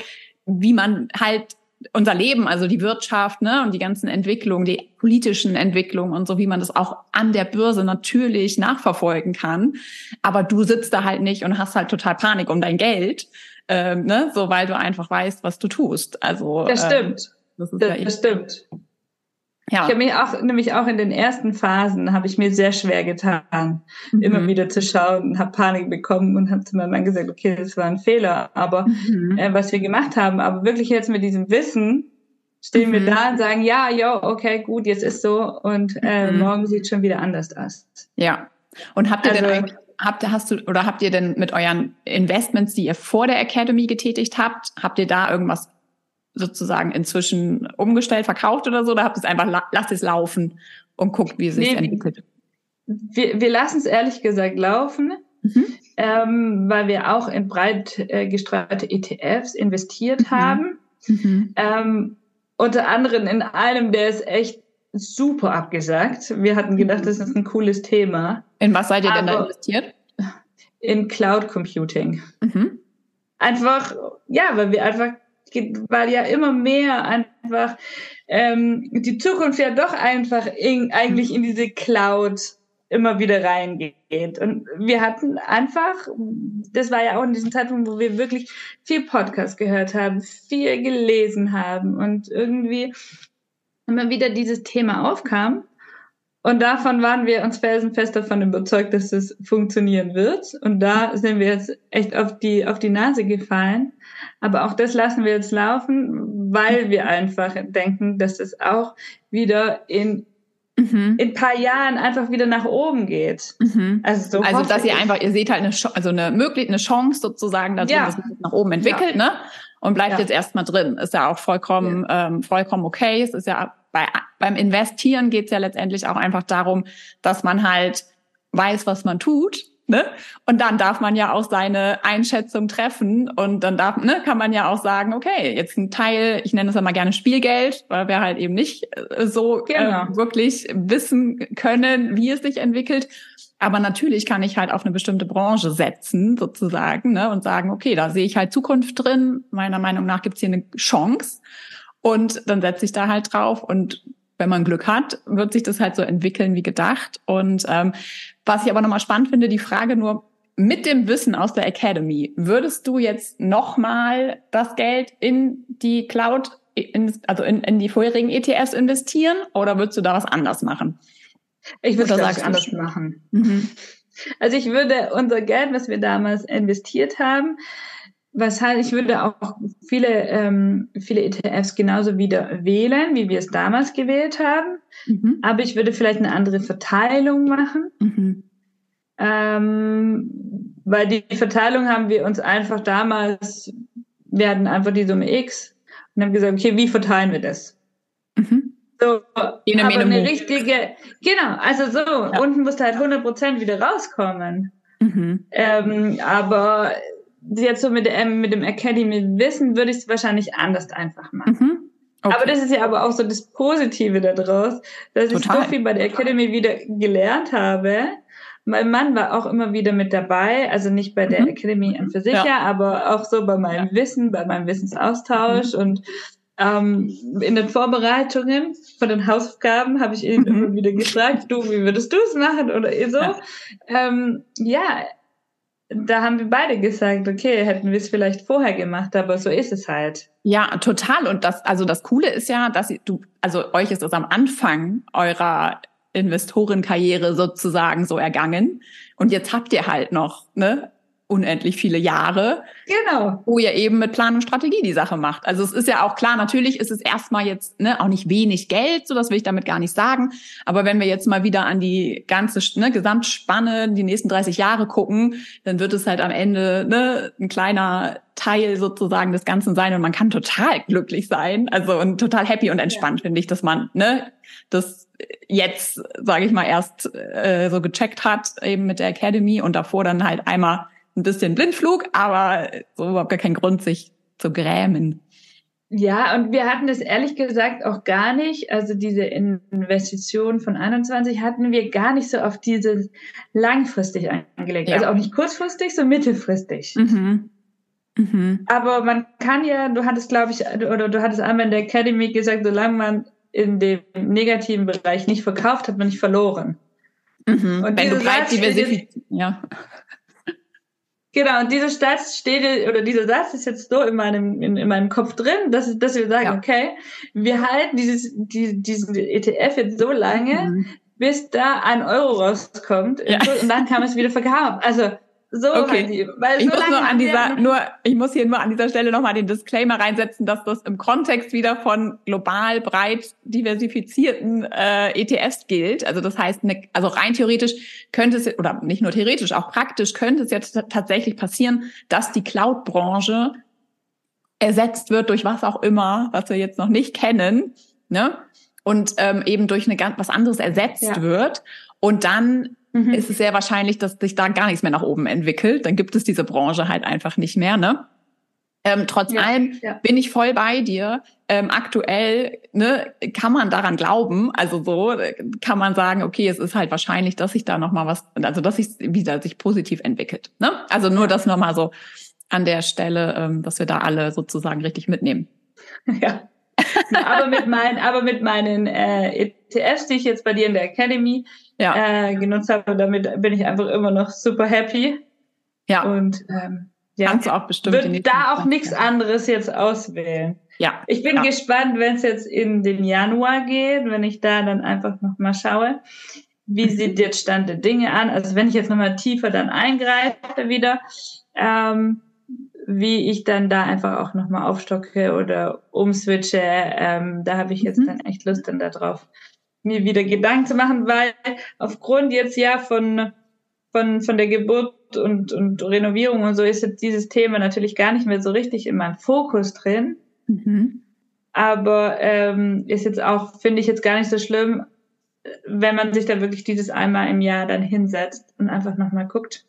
wie man halt unser Leben, also die Wirtschaft ne, und die ganzen Entwicklungen, die politischen Entwicklungen und so, wie man das auch an der Börse natürlich nachverfolgen kann. Aber du sitzt da halt nicht und hast halt total Panik um dein Geld, ähm, ne, so weil du einfach weißt, was du tust. Also das ähm, stimmt. Ähm, das, das, ja das stimmt. Ja. Ich habe mich auch, nämlich auch in den ersten Phasen habe ich mir sehr schwer getan, mhm. immer wieder zu schauen und habe Panik bekommen und habe zu meinem Mann gesagt, okay, das war ein Fehler, aber mhm. äh, was wir gemacht haben, aber wirklich jetzt mit diesem Wissen stehen mhm. wir da und sagen, ja, ja, okay, gut, jetzt ist so und äh, mhm. morgen sieht schon wieder anders aus. Ja. Und habt ihr also, denn habt hast du oder habt ihr denn mit euren Investments, die ihr vor der Academy getätigt habt, habt ihr da irgendwas sozusagen inzwischen umgestellt, verkauft oder so? Oder habt ihr es einfach, lasst es laufen und guckt, wie es sich nee, entwickelt? Wir, wir lassen es ehrlich gesagt laufen, mhm. ähm, weil wir auch in breit äh, gestreute ETFs investiert mhm. haben. Mhm. Ähm, unter anderem in einem, der ist echt super abgesagt. Wir hatten gedacht, das ist ein cooles Thema. In was seid ihr denn da investiert? In Cloud Computing. Mhm. Einfach, ja, weil wir einfach weil ja immer mehr einfach ähm, die Zukunft ja doch einfach in, eigentlich in diese Cloud immer wieder reingeht. Und wir hatten einfach, das war ja auch in diesem Zeitpunkt, wo wir wirklich viel Podcast gehört haben, viel gelesen haben und irgendwie immer wieder dieses Thema aufkam. Und davon waren wir uns felsenfest davon überzeugt, dass es funktionieren wird. Und da sind wir jetzt echt auf die, auf die Nase gefallen. Aber auch das lassen wir jetzt laufen, weil wir einfach denken, dass es auch wieder in mhm. in paar Jahren einfach wieder nach oben geht. Mhm. Also, so also dass ihr einfach, ihr seht halt eine, also eine möglich eine Chance sozusagen, dass ja. es nach oben entwickelt, ja. ne? Und bleibt ja. jetzt erstmal drin. Ist ja auch vollkommen, ja. ähm, vollkommen okay. Es ist ja bei, beim Investieren geht es ja letztendlich auch einfach darum, dass man halt weiß, was man tut Ne? Und dann darf man ja auch seine Einschätzung treffen und dann darf, ne, kann man ja auch sagen, okay, jetzt ein Teil, ich nenne es immer gerne Spielgeld, weil wir halt eben nicht äh, so äh, genau. äh, wirklich wissen können, wie es sich entwickelt. Aber natürlich kann ich halt auf eine bestimmte Branche setzen, sozusagen, ne, und sagen, okay, da sehe ich halt Zukunft drin. Meiner Meinung nach gibt's hier eine Chance. Und dann setze ich da halt drauf und wenn man Glück hat, wird sich das halt so entwickeln wie gedacht. Und ähm, was ich aber nochmal spannend finde, die Frage nur, mit dem Wissen aus der Academy, würdest du jetzt nochmal das Geld in die Cloud, in, also in, in die vorherigen ETFs investieren oder würdest du da was anders machen? Ich würde das anders machen. Mhm. Also ich würde unser Geld, was wir damals investiert haben, was halt, ich würde auch viele, ähm, viele ETFs genauso wieder wählen, wie wir es damals gewählt haben. Mhm. Aber ich würde vielleicht eine andere Verteilung machen. Mhm. Ähm, weil die Verteilung haben wir uns einfach damals, wir hatten einfach die Summe X und haben gesagt, okay, wie verteilen wir das? Mhm. So, aber eine richtige, genau, also so, ja. unten musste halt 100% wieder rauskommen. Mhm. Ähm, aber jetzt so mit, dem, mit dem Academy-Wissen würde ich es wahrscheinlich anders einfach machen. Mhm. Okay. Aber das ist ja aber auch so das Positive daraus, dass Total. ich so viel bei der Academy wieder gelernt habe. Mein Mann war auch immer wieder mit dabei, also nicht bei der mhm. Academy an für sich, ja. aber auch so bei meinem ja. Wissen, bei meinem Wissensaustausch mhm. und ähm, in den Vorbereitungen von den Hausaufgaben habe ich ihn mhm. immer wieder gefragt, du, wie würdest du es machen oder so. Ja. Ähm, ja, da haben wir beide gesagt, okay, hätten wir es vielleicht vorher gemacht, aber so ist es halt. Ja, total. Und das, also das Coole ist ja, dass du, also euch ist das am Anfang eurer Investorenkarriere sozusagen so ergangen. Und jetzt habt ihr halt noch, ne, unendlich viele Jahre. Genau. Wo ihr eben mit Plan und Strategie die Sache macht. Also es ist ja auch klar, natürlich ist es erstmal jetzt ne, auch nicht wenig Geld, so das will ich damit gar nicht sagen. Aber wenn wir jetzt mal wieder an die ganze ne, Gesamtspanne, die nächsten 30 Jahre gucken, dann wird es halt am Ende ne, ein kleiner Teil sozusagen des Ganzen sein und man kann total glücklich sein. Also und total happy und entspannt ja. finde ich, dass man ne, das jetzt, sage ich mal, erst äh, so gecheckt hat, eben mit der Academy und davor dann halt einmal ein bisschen Blindflug, aber so überhaupt gar kein Grund, sich zu grämen. Ja, und wir hatten das ehrlich gesagt auch gar nicht. Also diese Investition von 21 hatten wir gar nicht so auf diese langfristig angelegt. Ja. Also auch nicht kurzfristig, so mittelfristig. Mhm. Mhm. Aber man kann ja, du hattest, glaube ich, oder du hattest einmal in der Academy gesagt, solange man in dem negativen Bereich nicht verkauft, hat man nicht verloren. Mhm. Und Wenn du breit diversifiziert, ja. Genau, und dieser Satz steht, oder dieser Satz ist jetzt so in meinem, in, in meinem Kopf drin, dass, dass wir sagen, ja. okay, wir halten dieses, die, diesen ETF jetzt so lange, mhm. bis da ein Euro rauskommt, ja. und dann kann man es wieder verkaufen. Also, so okay. Die, weil ich so muss nur an dieser, nur, ich muss hier nur an dieser Stelle nochmal den Disclaimer reinsetzen, dass das im Kontext wieder von global breit diversifizierten äh, ETFs gilt. Also das heißt, ne, also rein theoretisch könnte es, oder nicht nur theoretisch, auch praktisch könnte es jetzt tatsächlich passieren, dass die Cloud-Branche ersetzt wird durch was auch immer, was wir jetzt noch nicht kennen, ne? Und ähm, eben durch eine ganz was anderes ersetzt ja. wird. Und dann mhm. ist es sehr wahrscheinlich, dass sich da gar nichts mehr nach oben entwickelt. Dann gibt es diese Branche halt einfach nicht mehr, ne? Ähm, trotz ja, allem ja. bin ich voll bei dir. Ähm, aktuell ne, kann man daran glauben, also so kann man sagen, okay, es ist halt wahrscheinlich, dass sich da noch mal was, also dass sich wieder sich positiv entwickelt. Ne? Also nur das noch mal so an der Stelle, ähm, dass wir da alle sozusagen richtig mitnehmen. [LAUGHS] Ja. [LAUGHS] aber mit meinen, aber mit meinen äh, ETFs, die ich jetzt bei dir in der Academy ja. äh, genutzt habe. Damit bin ich einfach immer noch super happy. Ja. Und ähm, ja, kannst du auch bestimmt würde da auch nichts anderes jetzt auswählen. Ja. Ich bin ja. gespannt, wenn es jetzt in den Januar geht, wenn ich da dann einfach noch mal schaue, wie sieht jetzt Stand der Dinge an. Also wenn ich jetzt noch mal tiefer dann eingreife wieder, ähm, wie ich dann da einfach auch noch mal aufstocke oder umswitche, ähm, da habe ich jetzt mhm. dann echt Lust dann darauf, mir wieder Gedanken zu machen, weil aufgrund jetzt ja von, von, von der Geburt und, und Renovierung und so ist jetzt dieses Thema natürlich gar nicht mehr so richtig in meinem Fokus drin. Mhm. Aber ähm, ist jetzt auch, finde ich jetzt gar nicht so schlimm, wenn man sich da wirklich dieses einmal im Jahr dann hinsetzt und einfach nochmal guckt.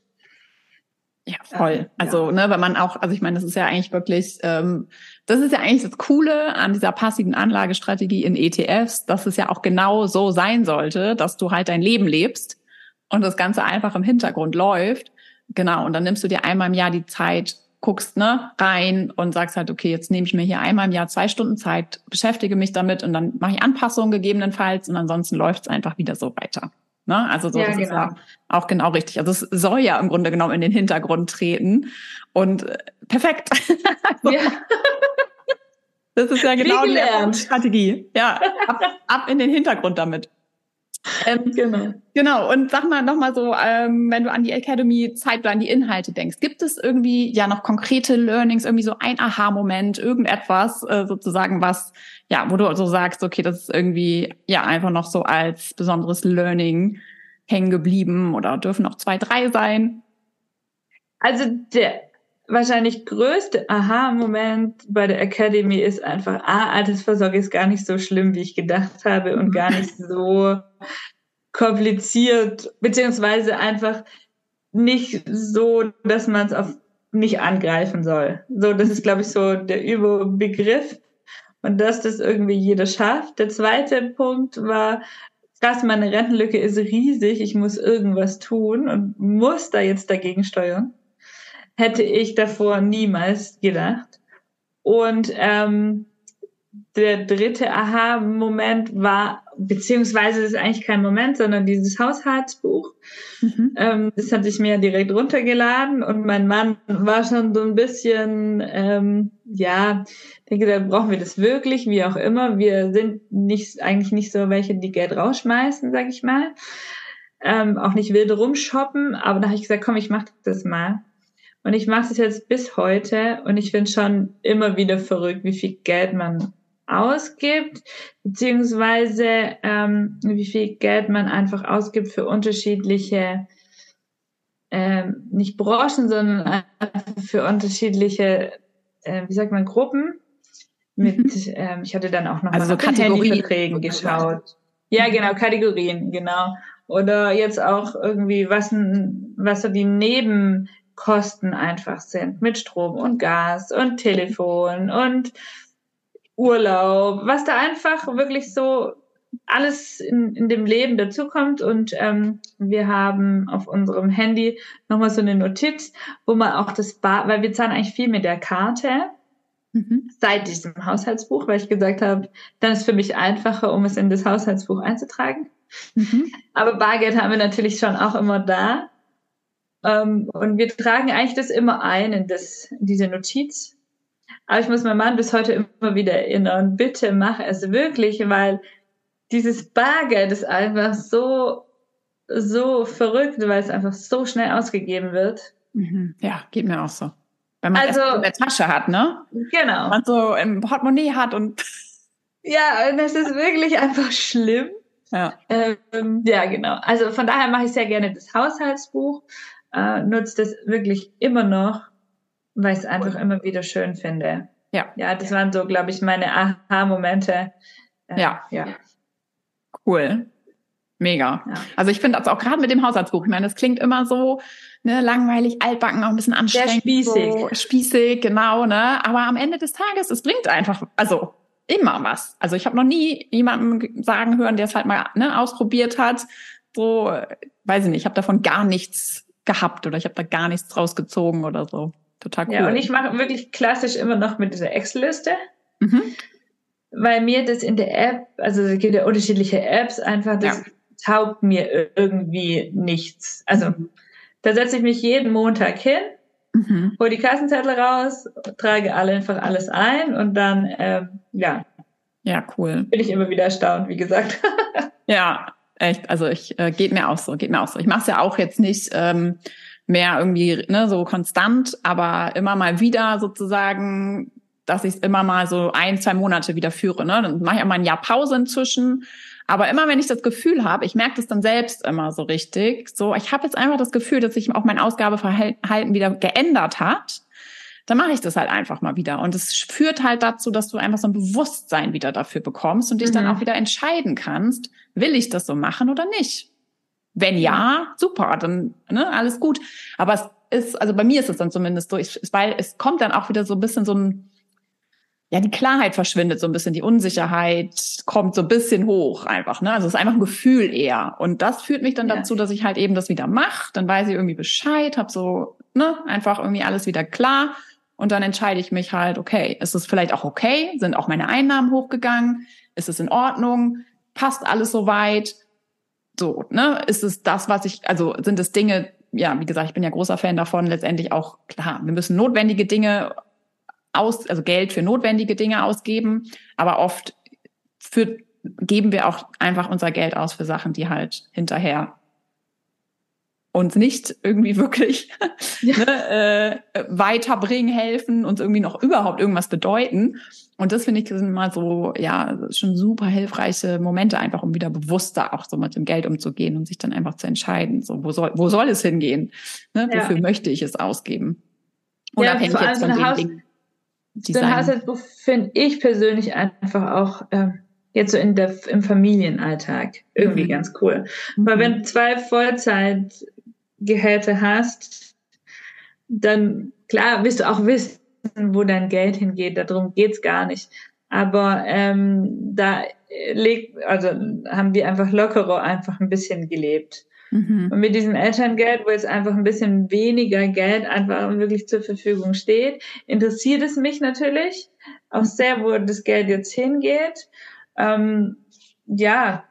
Ja, voll. Also, ja. ne, wenn man auch, also ich meine, das ist ja eigentlich wirklich, ähm, das ist ja eigentlich das Coole an dieser passiven Anlagestrategie in ETFs, dass es ja auch genau so sein sollte, dass du halt dein Leben lebst und das Ganze einfach im Hintergrund läuft. Genau. Und dann nimmst du dir einmal im Jahr die Zeit, guckst ne rein und sagst halt, okay, jetzt nehme ich mir hier einmal im Jahr zwei Stunden Zeit, beschäftige mich damit und dann mache ich Anpassungen gegebenenfalls und ansonsten läuft es einfach wieder so weiter. Ne? Also so, ja, das genau. ist ja auch genau richtig. Also es soll ja im Grunde genommen in den Hintergrund treten und äh, perfekt. [LAUGHS] also, ja. Das ist ja genau die Strategie. Ja, ab, ab in den Hintergrund damit. Ähm, genau. Genau. Und sag mal nochmal so, ähm, wenn du an die Academy Zeitplan, die Inhalte denkst, gibt es irgendwie ja noch konkrete Learnings, irgendwie so ein Aha-Moment, irgendetwas äh, sozusagen, was, ja, wo du so sagst, okay, das ist irgendwie ja einfach noch so als besonderes Learning hängen geblieben oder dürfen noch zwei, drei sein? Also der wahrscheinlich größte Aha-Moment bei der Academy ist einfach, ah, Altersvorsorge ist gar nicht so schlimm, wie ich gedacht habe und gar nicht [LAUGHS] so kompliziert, beziehungsweise einfach nicht so, dass man es auf nicht angreifen soll. So, das ist, glaube ich, so der Überbegriff. Und dass das irgendwie jeder schafft. Der zweite Punkt war, krass, meine Rentenlücke ist riesig, ich muss irgendwas tun und muss da jetzt dagegen steuern hätte ich davor niemals gedacht. Und ähm, der dritte Aha-Moment war, beziehungsweise das ist eigentlich kein Moment, sondern dieses Haushaltsbuch. Mhm. Ähm, das hatte ich mir direkt runtergeladen und mein Mann war schon so ein bisschen, ähm, ja, denke, da brauchen wir das wirklich, wie auch immer. Wir sind nicht eigentlich nicht so welche, die Geld rausschmeißen, sag ich mal. Ähm, auch nicht wild rumshoppen, aber da habe ich gesagt, komm, ich mach das mal. Und ich mache es jetzt bis heute und ich finde schon immer wieder verrückt, wie viel Geld man ausgibt, beziehungsweise ähm, wie viel Geld man einfach ausgibt für unterschiedliche, ähm, nicht Branchen, sondern für unterschiedliche, äh, wie sagt man, Gruppen. Mit, mhm. ähm, ich hatte dann auch noch also mal so Kategorien geschaut. Ja, genau, Kategorien, genau. Oder jetzt auch irgendwie, was, was so die Neben, Kosten einfach sind mit Strom und Gas und Telefon und Urlaub, was da einfach wirklich so alles in, in dem Leben dazukommt. Und ähm, wir haben auf unserem Handy nochmal so eine Notiz, wo man auch das Bar, weil wir zahlen eigentlich viel mit der Karte mhm. seit diesem Haushaltsbuch, weil ich gesagt habe, dann ist für mich einfacher, um es in das Haushaltsbuch einzutragen. Mhm. Aber Bargeld haben wir natürlich schon auch immer da. Ähm, und wir tragen eigentlich das immer ein in, das, in diese Notiz. Aber ich muss meinen Mann bis heute immer wieder erinnern, bitte mach es wirklich, weil dieses Bargeld ist einfach so, so verrückt, weil es einfach so schnell ausgegeben wird. Mhm. Ja, geht mir auch so. Wenn man also, in der Tasche hat, ne? Genau. Wenn man so im Portemonnaie hat und. [LAUGHS] Ja, und es ist wirklich einfach schlimm. Ja. Ähm, ja, genau. Also von daher mache ich sehr gerne das Haushaltsbuch äh, nutze das wirklich immer noch, weil ich es einfach cool. immer wieder schön finde. Ja. Ja, das waren so, glaube ich, meine Aha-Momente. Äh, ja. Ja. Cool. Mega. Ja. Also ich finde das auch gerade mit dem Haushaltsbuch. Ich meine, das klingt immer so ne, langweilig, altbacken, auch ein bisschen anstrengend. Sehr spießig. So, spießig, genau. Ne? Aber am Ende des Tages, es bringt einfach, also immer was. Also ich habe noch nie jemanden sagen hören, der es halt mal ne, ausprobiert hat. So, weiß ich nicht, ich habe davon gar nichts gehabt oder ich habe da gar nichts draus gezogen oder so. Total cool. Ja, und ich mache wirklich klassisch immer noch mit dieser Excel-Liste. Mhm. Weil mir das in der App, also es gibt ja unterschiedliche Apps, einfach das ja. taugt mir irgendwie nichts. Also mhm. da setze ich mich jeden Montag hin, mhm. hole die Kassenzettel raus, trage alle einfach alles ein und dann, ähm, ja. Ja, cool. Bin ich immer wieder erstaunt, wie gesagt. [LAUGHS] ja, Echt, also ich äh, geht mir auch so, geht mir auch so. Ich mache es ja auch jetzt nicht ähm, mehr irgendwie ne, so konstant, aber immer mal wieder sozusagen, dass ich immer mal so ein, zwei Monate wieder führe. Ne? Dann mache ich auch mal ein Jahr Pause inzwischen. Aber immer wenn ich das Gefühl habe, ich merke das dann selbst immer so richtig, so ich habe jetzt einfach das Gefühl, dass sich auch mein Ausgabeverhalten wieder geändert hat dann mache ich das halt einfach mal wieder. Und es führt halt dazu, dass du einfach so ein Bewusstsein wieder dafür bekommst und dich mhm. dann auch wieder entscheiden kannst, will ich das so machen oder nicht? Wenn ja, super, dann ne, alles gut. Aber es ist, also bei mir ist es dann zumindest so, ich, weil es kommt dann auch wieder so ein bisschen so ein, ja, die Klarheit verschwindet so ein bisschen, die Unsicherheit kommt so ein bisschen hoch einfach, ne? Also es ist einfach ein Gefühl eher. Und das führt mich dann ja. dazu, dass ich halt eben das wieder mache. Dann weiß ich irgendwie Bescheid, habe so, ne, einfach irgendwie alles wieder klar. Und dann entscheide ich mich halt, okay, ist es vielleicht auch okay? Sind auch meine Einnahmen hochgegangen? Ist es in Ordnung? Passt alles soweit? So, ne? Ist es das, was ich, also sind es Dinge, ja, wie gesagt, ich bin ja großer Fan davon, letztendlich auch, klar, wir müssen notwendige Dinge aus, also Geld für notwendige Dinge ausgeben, aber oft für, geben wir auch einfach unser Geld aus für Sachen, die halt hinterher uns nicht irgendwie wirklich [LAUGHS] ja. ne, äh, weiterbringen, helfen, uns irgendwie noch überhaupt irgendwas bedeuten. Und das finde ich sind mal so, ja, schon super hilfreiche Momente, einfach um wieder bewusster auch so mit dem Geld umzugehen und sich dann einfach zu entscheiden, so, wo soll, wo soll es hingehen? Ne? Ja. Wofür möchte ich es ausgeben? Unabhängig ja, jetzt von Dingen. Die so ein Haushaltsbuch finde ich persönlich einfach auch äh, jetzt so in der, im Familienalltag irgendwie mhm. ganz cool. Mhm. Weil wenn du zwei Vollzeitgehälter hast, dann klar wirst du auch wissen, wo dein Geld hingeht. Darum geht's gar nicht. Aber ähm, da legt, also haben wir einfach lockerer einfach ein bisschen gelebt. Mhm. Und mit diesem Elterngeld, wo jetzt einfach ein bisschen weniger Geld einfach wirklich zur Verfügung steht, interessiert es mich natürlich auch sehr, wo das Geld jetzt hingeht. Ähm, ja,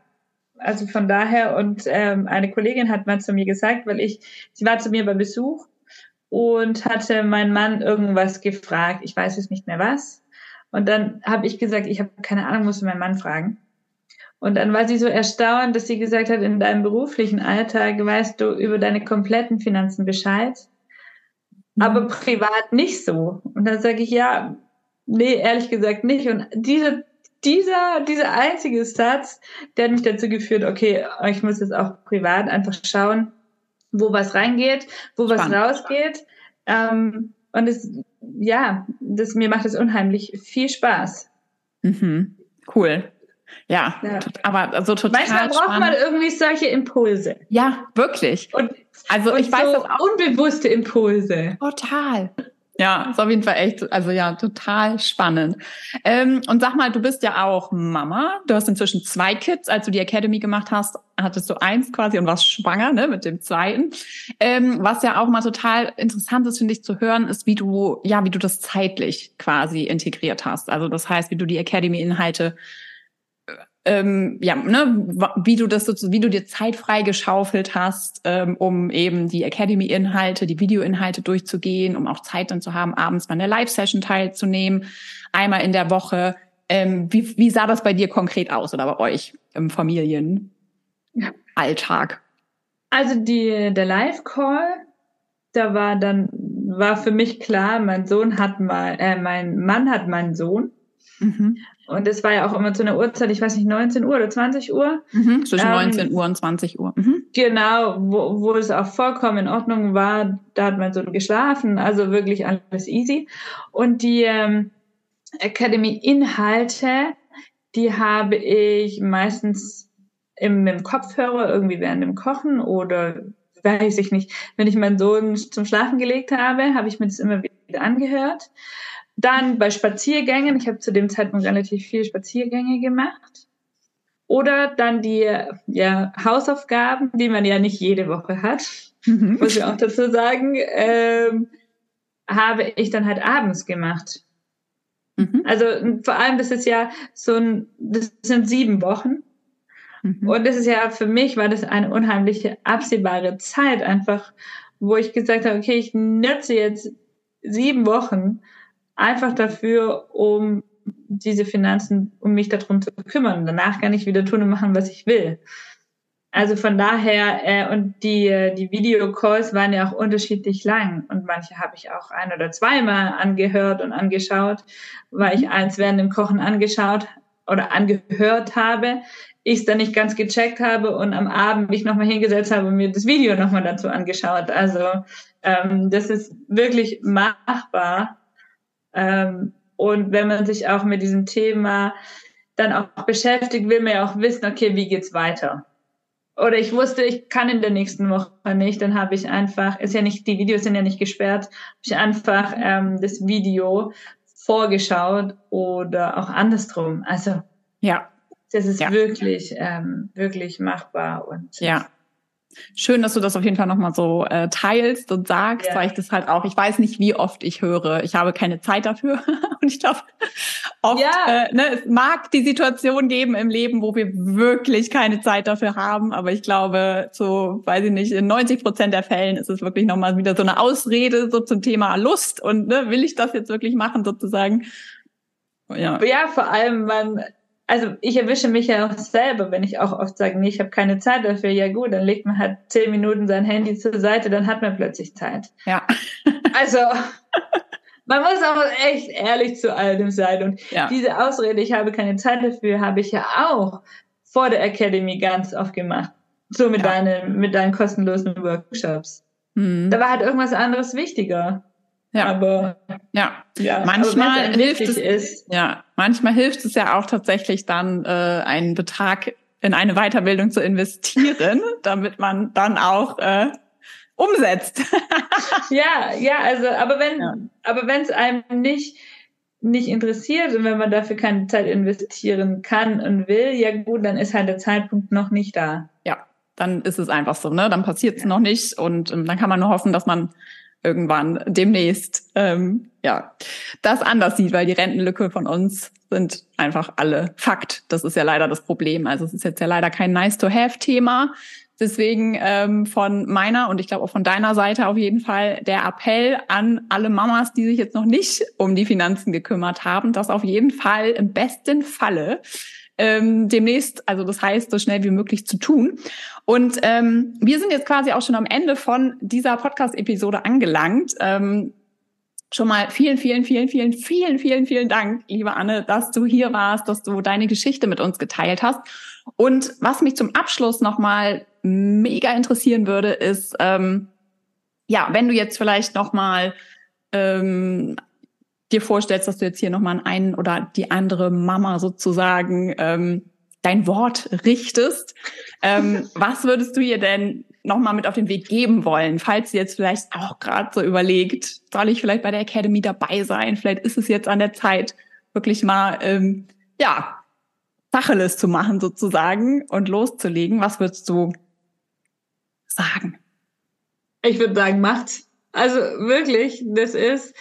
also von daher und ähm, eine Kollegin hat mal zu mir gesagt, weil ich, sie war zu mir bei Besuch und hatte mein Mann irgendwas gefragt. Ich weiß jetzt nicht mehr was. Und dann habe ich gesagt, ich habe keine Ahnung, musste meinen Mann fragen. Und dann war sie so erstaunt, dass sie gesagt hat, in deinem beruflichen Alltag weißt du über deine kompletten Finanzen Bescheid, mhm. aber privat nicht so. Und dann sage ich, ja, nee, ehrlich gesagt nicht. Und diese, dieser, dieser einzige Satz, der hat mich dazu geführt, okay, ich muss jetzt auch privat einfach schauen, wo was reingeht, wo was Spannend. rausgeht. Ähm, und es, ja, das, mir macht es unheimlich viel Spaß. Mhm. Cool. Ja, ja. aber so total. Manchmal braucht spannend. man irgendwie solche Impulse. Ja, wirklich. Und, also und ich weiß so das auch. Unbewusste Impulse. Total. Ja, ist auf jeden Fall echt, also ja, total spannend. Ähm, und sag mal, du bist ja auch Mama. Du hast inzwischen zwei Kids. Als du die Academy gemacht hast, hattest du eins quasi und warst schwanger, ne, mit dem zweiten. Ähm, was ja auch mal total interessant ist, finde ich, zu hören, ist, wie du, ja, wie du das zeitlich quasi integriert hast. Also das heißt, wie du die Academy-Inhalte ähm, ja, ne, wie du das so, wie du dir Zeit freigeschaufelt hast, ähm, um eben die Academy-Inhalte, die Videoinhalte durchzugehen, um auch Zeit dann zu haben, abends mal eine Live-Session teilzunehmen, einmal in der Woche. Ähm, wie, wie sah das bei dir konkret aus oder bei euch im Familienalltag? Also die, der Live-Call, da war dann, war für mich klar, mein Sohn hat mal, äh, mein Mann hat meinen Sohn. Mhm. Und es war ja auch immer zu einer Uhrzeit, ich weiß nicht, 19 Uhr oder 20 Uhr. Mhm, zwischen ähm, 19 Uhr und 20 Uhr. Mhm. Genau, wo, wo es auch vollkommen in Ordnung war. Da hat mein Sohn geschlafen, also wirklich alles easy. Und die ähm, Academy-Inhalte, die habe ich meistens im, im Kopfhörer irgendwie während dem Kochen oder weiß ich nicht, wenn ich meinen Sohn zum Schlafen gelegt habe, habe ich mir das immer wieder angehört. Dann bei Spaziergängen, ich habe zu dem Zeitpunkt relativ viele Spaziergänge gemacht. Oder dann die ja, Hausaufgaben, die man ja nicht jede Woche hat, mhm. muss ich auch dazu sagen, ähm, habe ich dann halt abends gemacht. Mhm. Also vor allem, das ist ja so ein, das sind sieben Wochen. Mhm. Und das ist ja für mich, war das eine unheimliche absehbare Zeit einfach, wo ich gesagt habe, okay, ich nutze jetzt sieben Wochen einfach dafür, um diese Finanzen, um mich darum zu kümmern. Danach kann ich wieder tun und machen, was ich will. Also von daher, äh, und die, die Videocalls waren ja auch unterschiedlich lang und manche habe ich auch ein oder zweimal angehört und angeschaut, weil ich eins während dem Kochen angeschaut oder angehört habe, ich es dann nicht ganz gecheckt habe und am Abend mich nochmal hingesetzt habe und mir das Video nochmal dazu angeschaut. Also ähm, das ist wirklich machbar ähm, und wenn man sich auch mit diesem Thema dann auch beschäftigt, will man ja auch wissen, okay, wie geht's weiter? Oder ich wusste, ich kann in der nächsten Woche nicht, dann habe ich einfach, ist ja nicht, die Videos sind ja nicht gesperrt, habe ich einfach ähm, das Video vorgeschaut oder auch andersrum. Also ja, das ist ja. wirklich, ähm, wirklich machbar und ja. Schön, dass du das auf jeden Fall nochmal so äh, teilst und sagst, ja. weil ich das halt auch, ich weiß nicht, wie oft ich höre, ich habe keine Zeit dafür. [LAUGHS] und ich glaube, oft, ja. äh, ne, es mag die Situation geben im Leben, wo wir wirklich keine Zeit dafür haben, aber ich glaube, so, weiß ich nicht, in 90 Prozent der Fällen ist es wirklich nochmal wieder so eine Ausrede so zum Thema Lust und ne, will ich das jetzt wirklich machen sozusagen. Ja. ja, vor allem, man, also ich erwische mich ja auch selber, wenn ich auch oft sage, nee, ich habe keine Zeit dafür. Ja gut, dann legt man halt zehn Minuten sein Handy zur Seite, dann hat man plötzlich Zeit. Ja. [LAUGHS] Also man muss auch echt ehrlich zu allem sein. Und ja. diese Ausrede, ich habe keine Zeit dafür, habe ich ja auch vor der Academy ganz oft gemacht. So mit, ja. deinen, mit deinen kostenlosen Workshops. Mhm. Da war halt irgendwas anderes wichtiger. Ja. Aber ja, ja manchmal hilft es. Ist. Ja, manchmal hilft es ja auch tatsächlich dann äh, einen Betrag in eine Weiterbildung zu investieren, [LAUGHS] damit man dann auch äh, umsetzt. [LAUGHS] ja, ja, also aber wenn ja. aber wenn es einem nicht nicht interessiert und wenn man dafür keine Zeit investieren kann und will, ja gut, dann ist halt der Zeitpunkt noch nicht da. Ja, dann ist es einfach so, ne? Dann passiert es ja. noch nicht und ähm, dann kann man nur hoffen, dass man irgendwann demnächst ähm, ja das anders sieht, weil die Rentenlücke von uns sind einfach alle Fakt. Das ist ja leider das Problem. Also es ist jetzt ja leider kein Nice-to-have-Thema. Deswegen ähm, von meiner und ich glaube auch von deiner Seite auf jeden Fall der Appell an alle Mamas, die sich jetzt noch nicht um die Finanzen gekümmert haben, das auf jeden Fall im besten Falle ähm, demnächst, also das heißt, so schnell wie möglich zu tun. Und ähm, wir sind jetzt quasi auch schon am Ende von dieser Podcast-Episode angelangt. Ähm, schon mal vielen, vielen, vielen, vielen, vielen, vielen, vielen Dank, liebe Anne, dass du hier warst, dass du deine Geschichte mit uns geteilt hast. Und was mich zum Abschluss nochmal mega interessieren würde, ist, ähm, ja, wenn du jetzt vielleicht nochmal ähm, dir vorstellst, dass du jetzt hier nochmal an einen oder die andere Mama sozusagen ähm, dein Wort richtest, ähm, [LAUGHS] was würdest du ihr denn nochmal mit auf den Weg geben wollen, falls sie jetzt vielleicht auch gerade so überlegt, soll ich vielleicht bei der Academy dabei sein? Vielleicht ist es jetzt an der Zeit, wirklich mal ähm, ja Tacheles zu machen sozusagen und loszulegen. Was würdest du sagen? Ich würde sagen, macht. Also wirklich, das ist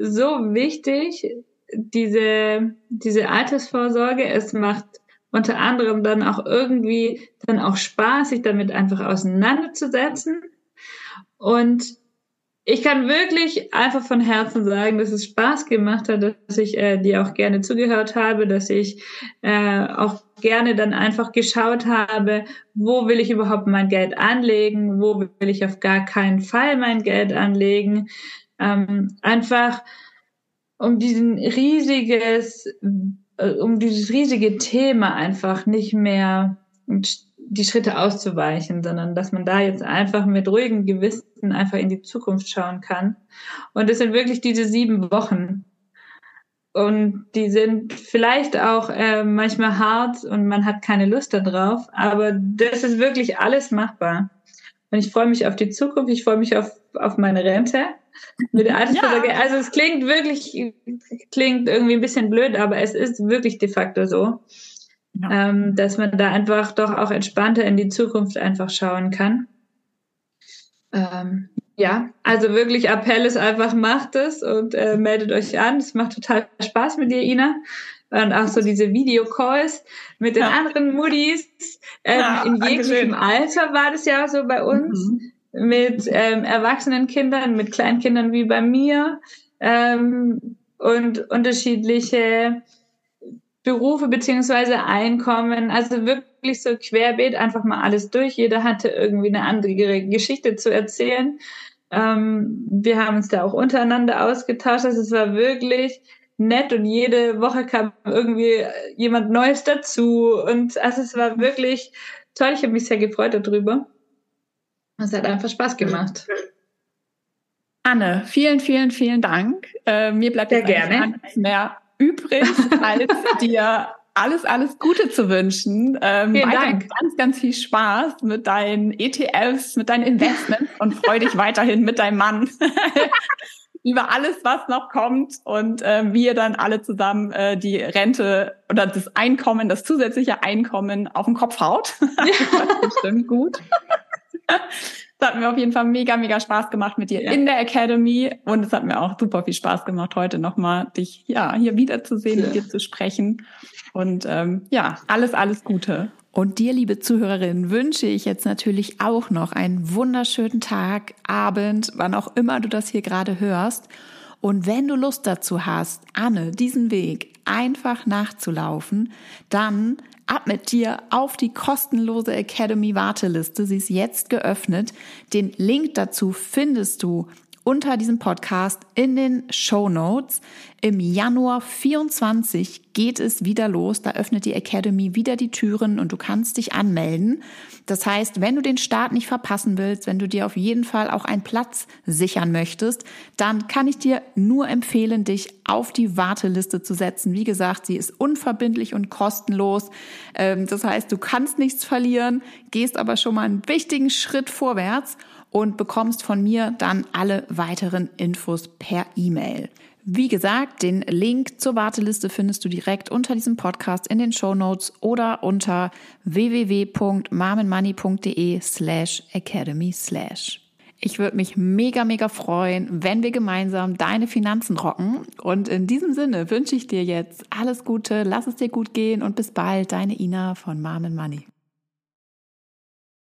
so wichtig, diese, diese Altersvorsorge. Es macht unter anderem dann auch irgendwie dann auch Spaß, sich damit einfach auseinanderzusetzen. Und ich kann wirklich einfach von Herzen sagen, dass es Spaß gemacht hat, dass ich äh, dir auch gerne zugehört habe, dass ich äh, auch gerne dann einfach geschaut habe, wo will ich überhaupt mein Geld anlegen, wo will ich auf gar keinen Fall mein Geld anlegen. Ähm, einfach um diesen riesiges, äh, um dieses riesige Thema einfach nicht mehr die Schritte auszuweichen, sondern dass man da jetzt einfach mit ruhigem Gewissen einfach in die Zukunft schauen kann. Und es sind wirklich diese sieben Wochen. Und die sind vielleicht auch äh, manchmal hart und man hat keine Lust darauf, aber das ist wirklich alles machbar. Und ich freue mich auf die Zukunft, ich freue mich auf, auf meine Rente mit der Altersvorsorge. Ja. Also es klingt wirklich, klingt irgendwie ein bisschen blöd, aber es ist wirklich de facto so, ja. ähm, dass man da einfach doch auch entspannter in die Zukunft einfach schauen kann. Ähm, ja, also wirklich Appell ist einfach, macht es und äh, meldet euch an. Es macht total Spaß mit dir, Ina. Und auch so diese Videocalls mit den ja. anderen Muddies. Ähm, ja, in jeglichem Alter war das ja so bei uns. Mhm mit ähm, erwachsenen Kindern, mit Kleinkindern wie bei mir ähm, und unterschiedliche Berufe beziehungsweise Einkommen, also wirklich so querbeet einfach mal alles durch. Jeder hatte irgendwie eine andere Geschichte zu erzählen. Ähm, wir haben uns da auch untereinander ausgetauscht. Also es war wirklich nett und jede Woche kam irgendwie jemand Neues dazu und also es war wirklich toll. Ich habe mich sehr gefreut darüber. Es hat einfach Spaß gemacht. Anne, vielen, vielen, vielen Dank. Äh, mir bleibt Sehr jetzt nichts mehr übrig, als [LAUGHS] dir alles, alles Gute zu wünschen. Ähm, Vielen Dank. Ganz, ganz viel Spaß mit deinen ETFs, mit deinen Investments und freu dich [LAUGHS] weiterhin mit deinem Mann [LAUGHS] über alles, was noch kommt und äh, wir dann alle zusammen äh, die Rente oder das Einkommen, das zusätzliche Einkommen auf den Kopf haut. Das stimmt gut. Es hat mir auf jeden Fall mega, mega Spaß gemacht mit dir ja. in der Academy und es hat mir auch super viel Spaß gemacht, heute nochmal dich ja hier wiederzusehen, ja. mit dir zu sprechen. Und ähm, ja, alles, alles Gute. Und dir, liebe Zuhörerin, wünsche ich jetzt natürlich auch noch einen wunderschönen Tag, Abend, wann auch immer du das hier gerade hörst. Und wenn du Lust dazu hast, Anne, diesen Weg einfach nachzulaufen, dann ab mit dir auf die kostenlose Academy Warteliste. Sie ist jetzt geöffnet. Den Link dazu findest du unter diesem Podcast in den Show Notes. Im Januar 24 geht es wieder los. Da öffnet die Academy wieder die Türen und du kannst dich anmelden. Das heißt, wenn du den Start nicht verpassen willst, wenn du dir auf jeden Fall auch einen Platz sichern möchtest, dann kann ich dir nur empfehlen, dich auf die Warteliste zu setzen. Wie gesagt, sie ist unverbindlich und kostenlos. Ähm, das heißt, du kannst nichts verlieren, gehst aber schon mal einen wichtigen Schritt vorwärts und bekommst von mir dann alle weiteren Infos per E-Mail. Wie gesagt, den Link zur Warteliste findest du direkt unter diesem Podcast in den Show Notes oder unter www.marmenmoney.de slash academy slash. Ich würde mich mega, mega freuen, wenn wir gemeinsam deine Finanzen rocken. Und in diesem Sinne wünsche ich dir jetzt alles Gute, lass es dir gut gehen und bis bald, deine Ina von Mom Money.